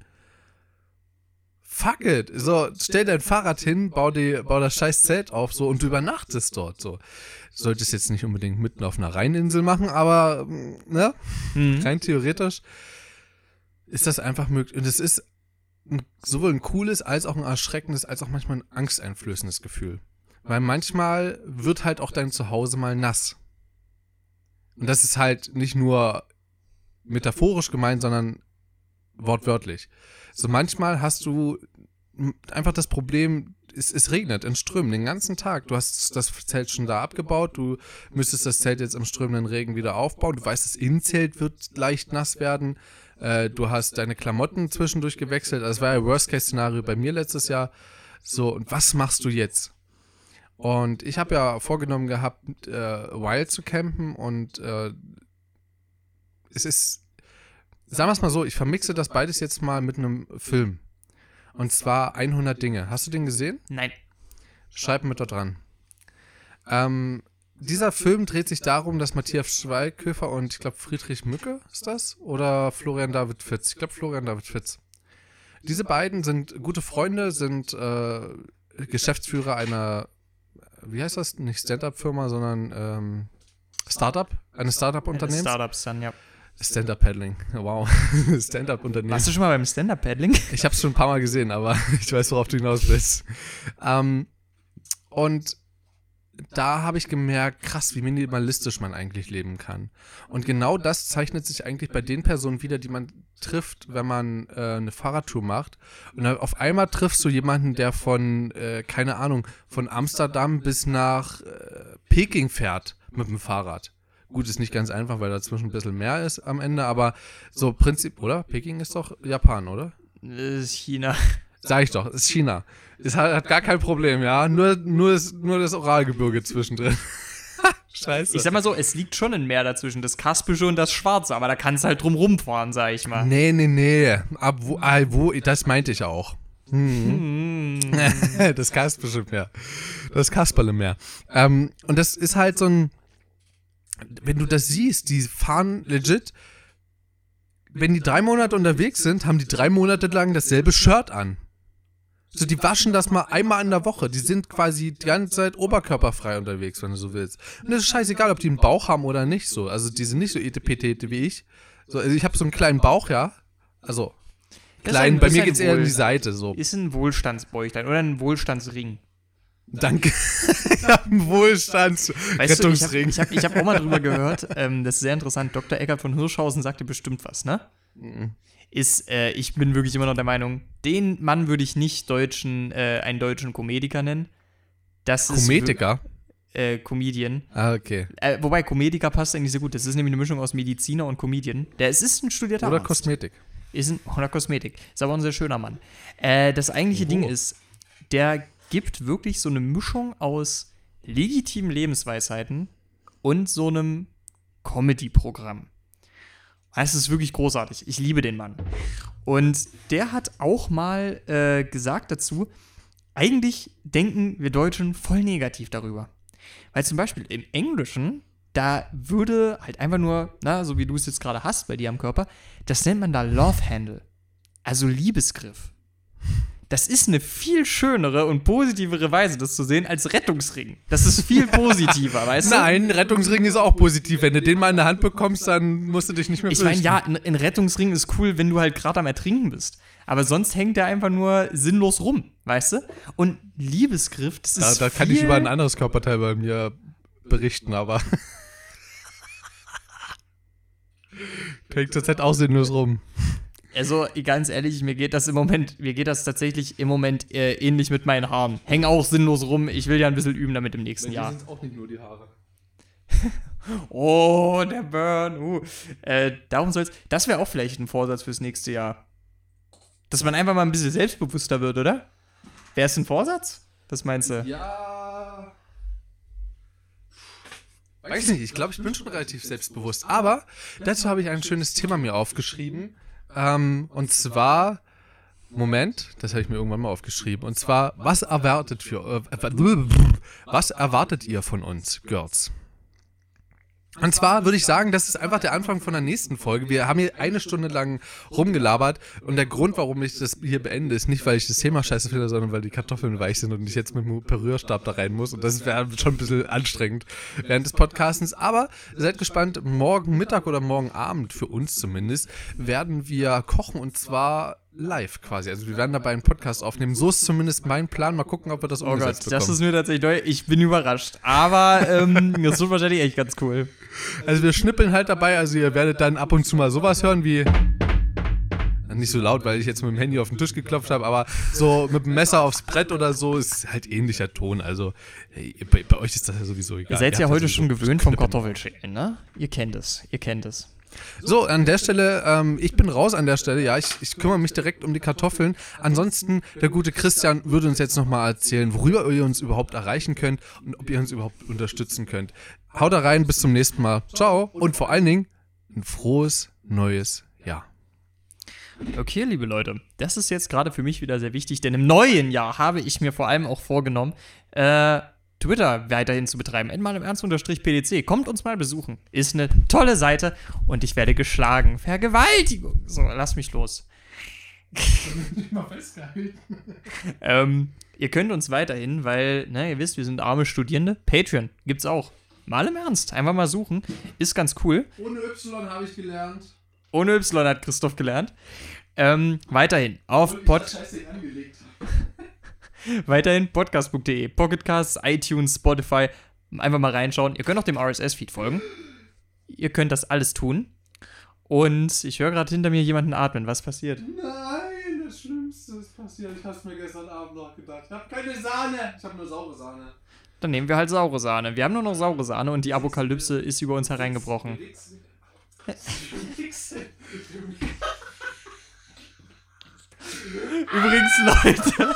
fuck it. So, stell dein Fahrrad hin, bau, die, bau das scheiß Zelt auf, so, und du übernachtest dort, so. Solltest jetzt nicht unbedingt mitten auf einer Rheininsel machen, aber, ne, rein theoretisch ist das einfach möglich. Und es ist ein, sowohl ein cooles, als auch ein erschreckendes, als auch manchmal ein angsteinflößendes Gefühl. Weil manchmal wird halt auch dein Zuhause mal nass. Und das ist halt nicht nur metaphorisch gemeint, sondern wortwörtlich. So manchmal hast du einfach das Problem, es, es regnet in Strömen den ganzen Tag. Du hast das Zelt schon da abgebaut, du müsstest das Zelt jetzt im strömenden Regen wieder aufbauen. Du weißt, das Innenzelt wird leicht nass werden. Äh, du hast deine Klamotten zwischendurch gewechselt. Das war ja Worst-Case-Szenario bei mir letztes Jahr. So, und was machst du jetzt? Und ich habe ja vorgenommen gehabt, äh, Wild zu campen und äh, es ist, sagen wir es mal so, ich vermixe das beides jetzt mal mit einem Film. Und zwar 100 Dinge. Hast du den gesehen? Nein. Schreib mit da dran. Ähm, dieser Film dreht sich darum, dass Matthias Schweighöfer und ich glaube Friedrich Mücke ist das? Oder Florian David Fitz? Ich glaube Florian David Fitz. diese beiden sind gute Freunde, sind äh, Geschäftsführer einer, wie heißt das? Nicht Stand-up-Firma, sondern ähm, Startup, eines Startup-Unternehmens. Startups dann, ja. Stand-up-Paddling, wow. Stand-up-Unternehmen. Warst du schon mal beim Stand-Up-Paddling? Ich habe es schon ein paar Mal gesehen, aber ich weiß, worauf du hinaus willst. Ähm, und da habe ich gemerkt, krass, wie minimalistisch man eigentlich leben kann. Und genau das zeichnet sich eigentlich bei den Personen wieder, die man trifft, wenn man äh, eine Fahrradtour macht. Und auf einmal triffst du jemanden, der von, äh, keine Ahnung, von Amsterdam bis nach äh, Peking fährt mit dem Fahrrad. Gut, ist nicht ganz einfach, weil dazwischen ein bisschen mehr ist am Ende, aber so Prinzip, oder? Peking ist doch Japan, oder? Das ist China. Sag ich doch, ist China. Es hat, hat gar kein Problem, ja. Nur, nur, das, nur das Oralgebirge zwischendrin. Scheiße. Ich sag mal so, es liegt schon ein Meer dazwischen, das Kaspische und das Schwarze, aber da kannst du halt drum rumfahren, sag ich mal. Nee, nee, nee. Ab wo, ah, wo das meinte ich auch. Hm. das Kaspische Meer. Das Kasperle Meer. Ähm, und das ist halt so ein, wenn du das siehst, die fahren legit, wenn die drei Monate unterwegs sind, haben die drei Monate lang dasselbe Shirt an. So, die waschen das mal einmal in der Woche. Die sind quasi die ganze Zeit oberkörperfrei unterwegs, wenn du so willst. Und es ist scheißegal, ob die einen Bauch haben oder nicht so. Also die sind nicht so etepetete wie ich. So, also ich habe so einen kleinen Bauch, ja. Also klein, ein- bei mir geht's eher in Wohl- die Seite so. Ist ein Wohlstandsbäuchlein oder ein Wohlstandsring. Danke. ich habe einen Wohlstandsrettungsring. ich habe hab, ich hab auch mal drüber gehört, ähm, das ist sehr interessant. Dr. Eckert von Hirschhausen sagte bestimmt was, ne? Mhm. Ist, äh, ich bin wirklich immer noch der Meinung, den Mann würde ich nicht deutschen, äh, einen deutschen Komediker nennen. Das ist wir- Äh, Comedian. Ah, okay. Äh, wobei Komediker passt eigentlich sehr gut. Das ist nämlich eine Mischung aus Mediziner und Comedian. Der es ist ein studierter Oder Arzt. Kosmetik. Ist ein, oder Kosmetik. Ist aber ein sehr schöner Mann. Äh, das eigentliche Ding ist, der gibt wirklich so eine Mischung aus legitimen Lebensweisheiten und so einem Comedy-Programm. Es ist wirklich großartig. Ich liebe den Mann. Und der hat auch mal äh, gesagt dazu, eigentlich denken wir Deutschen voll negativ darüber. Weil zum Beispiel im Englischen, da würde halt einfach nur, na, so wie du es jetzt gerade hast bei dir am Körper, das nennt man da Love Handle. Also Liebesgriff. Das ist eine viel schönere und positivere Weise, das zu sehen, als Rettungsring. Das ist viel positiver, weißt du? Nein, Rettungsring ist auch positiv. Wenn du den mal in der Hand bekommst, dann musst du dich nicht mehr Ich meine, ja, ein, ein Rettungsring ist cool, wenn du halt gerade am Ertrinken bist. Aber sonst hängt der einfach nur sinnlos rum, weißt du? Und Liebesgriff, das Da, ist da kann viel, ich über ein anderes Körperteil bei mir berichten, aber. Hängt zurzeit auch sinnlos rum. Also, ganz ehrlich, mir geht das im Moment, mir geht das tatsächlich im Moment äh, ähnlich mit meinen Haaren. Hängen auch sinnlos rum. Ich will ja ein bisschen üben damit im nächsten Jahr. auch nicht nur die Haare. Oh, der Burn. Uh. Äh, darum soll's. Das wäre auch vielleicht ein Vorsatz fürs nächste Jahr. Dass man einfach mal ein bisschen selbstbewusster wird, oder? Wäre es ein Vorsatz? Was meinst du? Ja. Weiß nicht, ich glaube, ich bin schon relativ selbstbewusst. Aber dazu habe ich ein schönes Thema mir aufgeschrieben. Ähm, und zwar, Moment, das habe ich mir irgendwann mal aufgeschrieben. Und zwar, was erwartet für, äh, was erwartet ihr von uns, Girls? Und zwar würde ich sagen, das ist einfach der Anfang von der nächsten Folge. Wir haben hier eine Stunde lang rumgelabert und der Grund, warum ich das hier beende, ist nicht, weil ich das Thema scheiße finde, sondern weil die Kartoffeln weich sind und ich jetzt mit dem Perührstab da rein muss. Und das wäre schon ein bisschen anstrengend während des Podcastens. Aber seid gespannt, morgen Mittag oder morgen Abend, für uns zumindest, werden wir kochen und zwar live quasi. Also wir werden dabei einen Podcast aufnehmen. So ist zumindest mein Plan. Mal gucken, ob wir das Oh Gott, umgesetzt das ist mir tatsächlich neu. Ich bin überrascht. Aber ähm, das wird wahrscheinlich echt ganz cool. Also wir schnippeln halt dabei, also ihr werdet dann ab und zu mal sowas hören wie. Nicht so laut, weil ich jetzt mit dem Handy auf den Tisch geklopft habe, aber so mit dem Messer aufs Brett oder so ist halt ähnlicher Ton. Also hey, bei, bei euch ist das ja sowieso egal. Ihr seid ja habt heute schon gewöhnt vom. Kartoffelschälen, ne? Ihr kennt es. Ihr kennt es. So, an der Stelle, ähm, ich bin raus an der Stelle, ja, ich, ich kümmere mich direkt um die Kartoffeln. Ansonsten, der gute Christian würde uns jetzt nochmal erzählen, worüber ihr uns überhaupt erreichen könnt und ob ihr uns überhaupt unterstützen könnt. Haut da rein, bis zum nächsten Mal. Ciao und vor allen Dingen ein frohes neues Jahr. Okay, liebe Leute, das ist jetzt gerade für mich wieder sehr wichtig, denn im neuen Jahr habe ich mir vor allem auch vorgenommen, äh, Twitter weiterhin zu betreiben. Endmal im Ernst-PDC. Kommt uns mal besuchen. Ist eine tolle Seite und ich werde geschlagen. Vergewaltigung. So, lass mich los. mal festgehalten. Ähm, ihr könnt uns weiterhin, weil, ne, ihr wisst, wir sind arme Studierende. Patreon gibt's auch. Mal im Ernst. Einfach mal suchen. Ist ganz cool. Ohne Y habe ich gelernt. Ohne Y hat Christoph gelernt. Ähm, weiterhin auf Pod. Weiterhin podcast.de, Pocketcasts, iTunes, Spotify. Einfach mal reinschauen. Ihr könnt auch dem RSS-Feed folgen. Ihr könnt das alles tun. Und ich höre gerade hinter mir jemanden atmen. Was passiert? Nein, das Schlimmste ist passiert. Ich habe mir gestern Abend noch gedacht. Ich habe keine Sahne. Ich habe nur saure Sahne. Dann nehmen wir halt saure Sahne. Wir haben nur noch saure Sahne und die Apokalypse ist über uns hereingebrochen. Übrigens, Leute,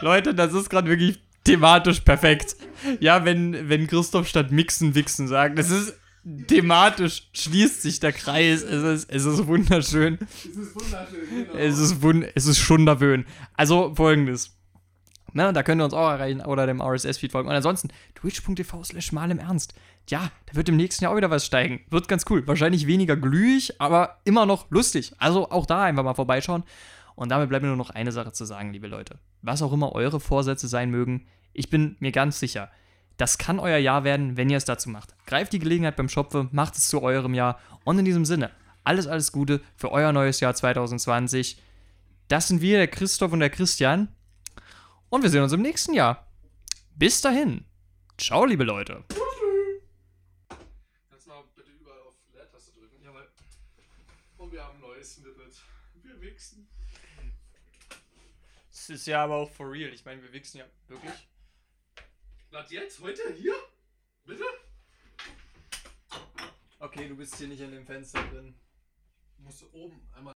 Leute, das ist gerade wirklich thematisch perfekt. Ja, wenn, wenn Christoph statt mixen, wichsen sagt, das ist thematisch, schließt sich der Kreis. Es ist, es ist wunderschön. Es ist wunderschön. Genau. Es ist, wun es ist schunderwöhn. Also folgendes. Na, da könnt ihr uns auch erreichen oder dem RSS-Feed folgen. Und ansonsten twitch.tv slash mal im Ernst. Ja, da wird im nächsten Jahr auch wieder was steigen. Wird ganz cool. Wahrscheinlich weniger glühig, aber immer noch lustig. Also auch da einfach mal vorbeischauen. Und damit bleibt mir nur noch eine Sache zu sagen, liebe Leute. Was auch immer eure Vorsätze sein mögen, ich bin mir ganz sicher, das kann euer Jahr werden, wenn ihr es dazu macht. Greift die Gelegenheit beim Schopfe, macht es zu eurem Jahr. Und in diesem Sinne, alles, alles Gute für euer neues Jahr 2020. Das sind wir, der Christoph und der Christian. Und wir sehen uns im nächsten Jahr. Bis dahin. Ciao, liebe Leute. Ist ja aber auch for real. Ich meine, wir wichsen ja wirklich. Was jetzt? Heute? Hier? Bitte? Okay, du bist hier nicht in dem Fenster drin. Musst du oben einmal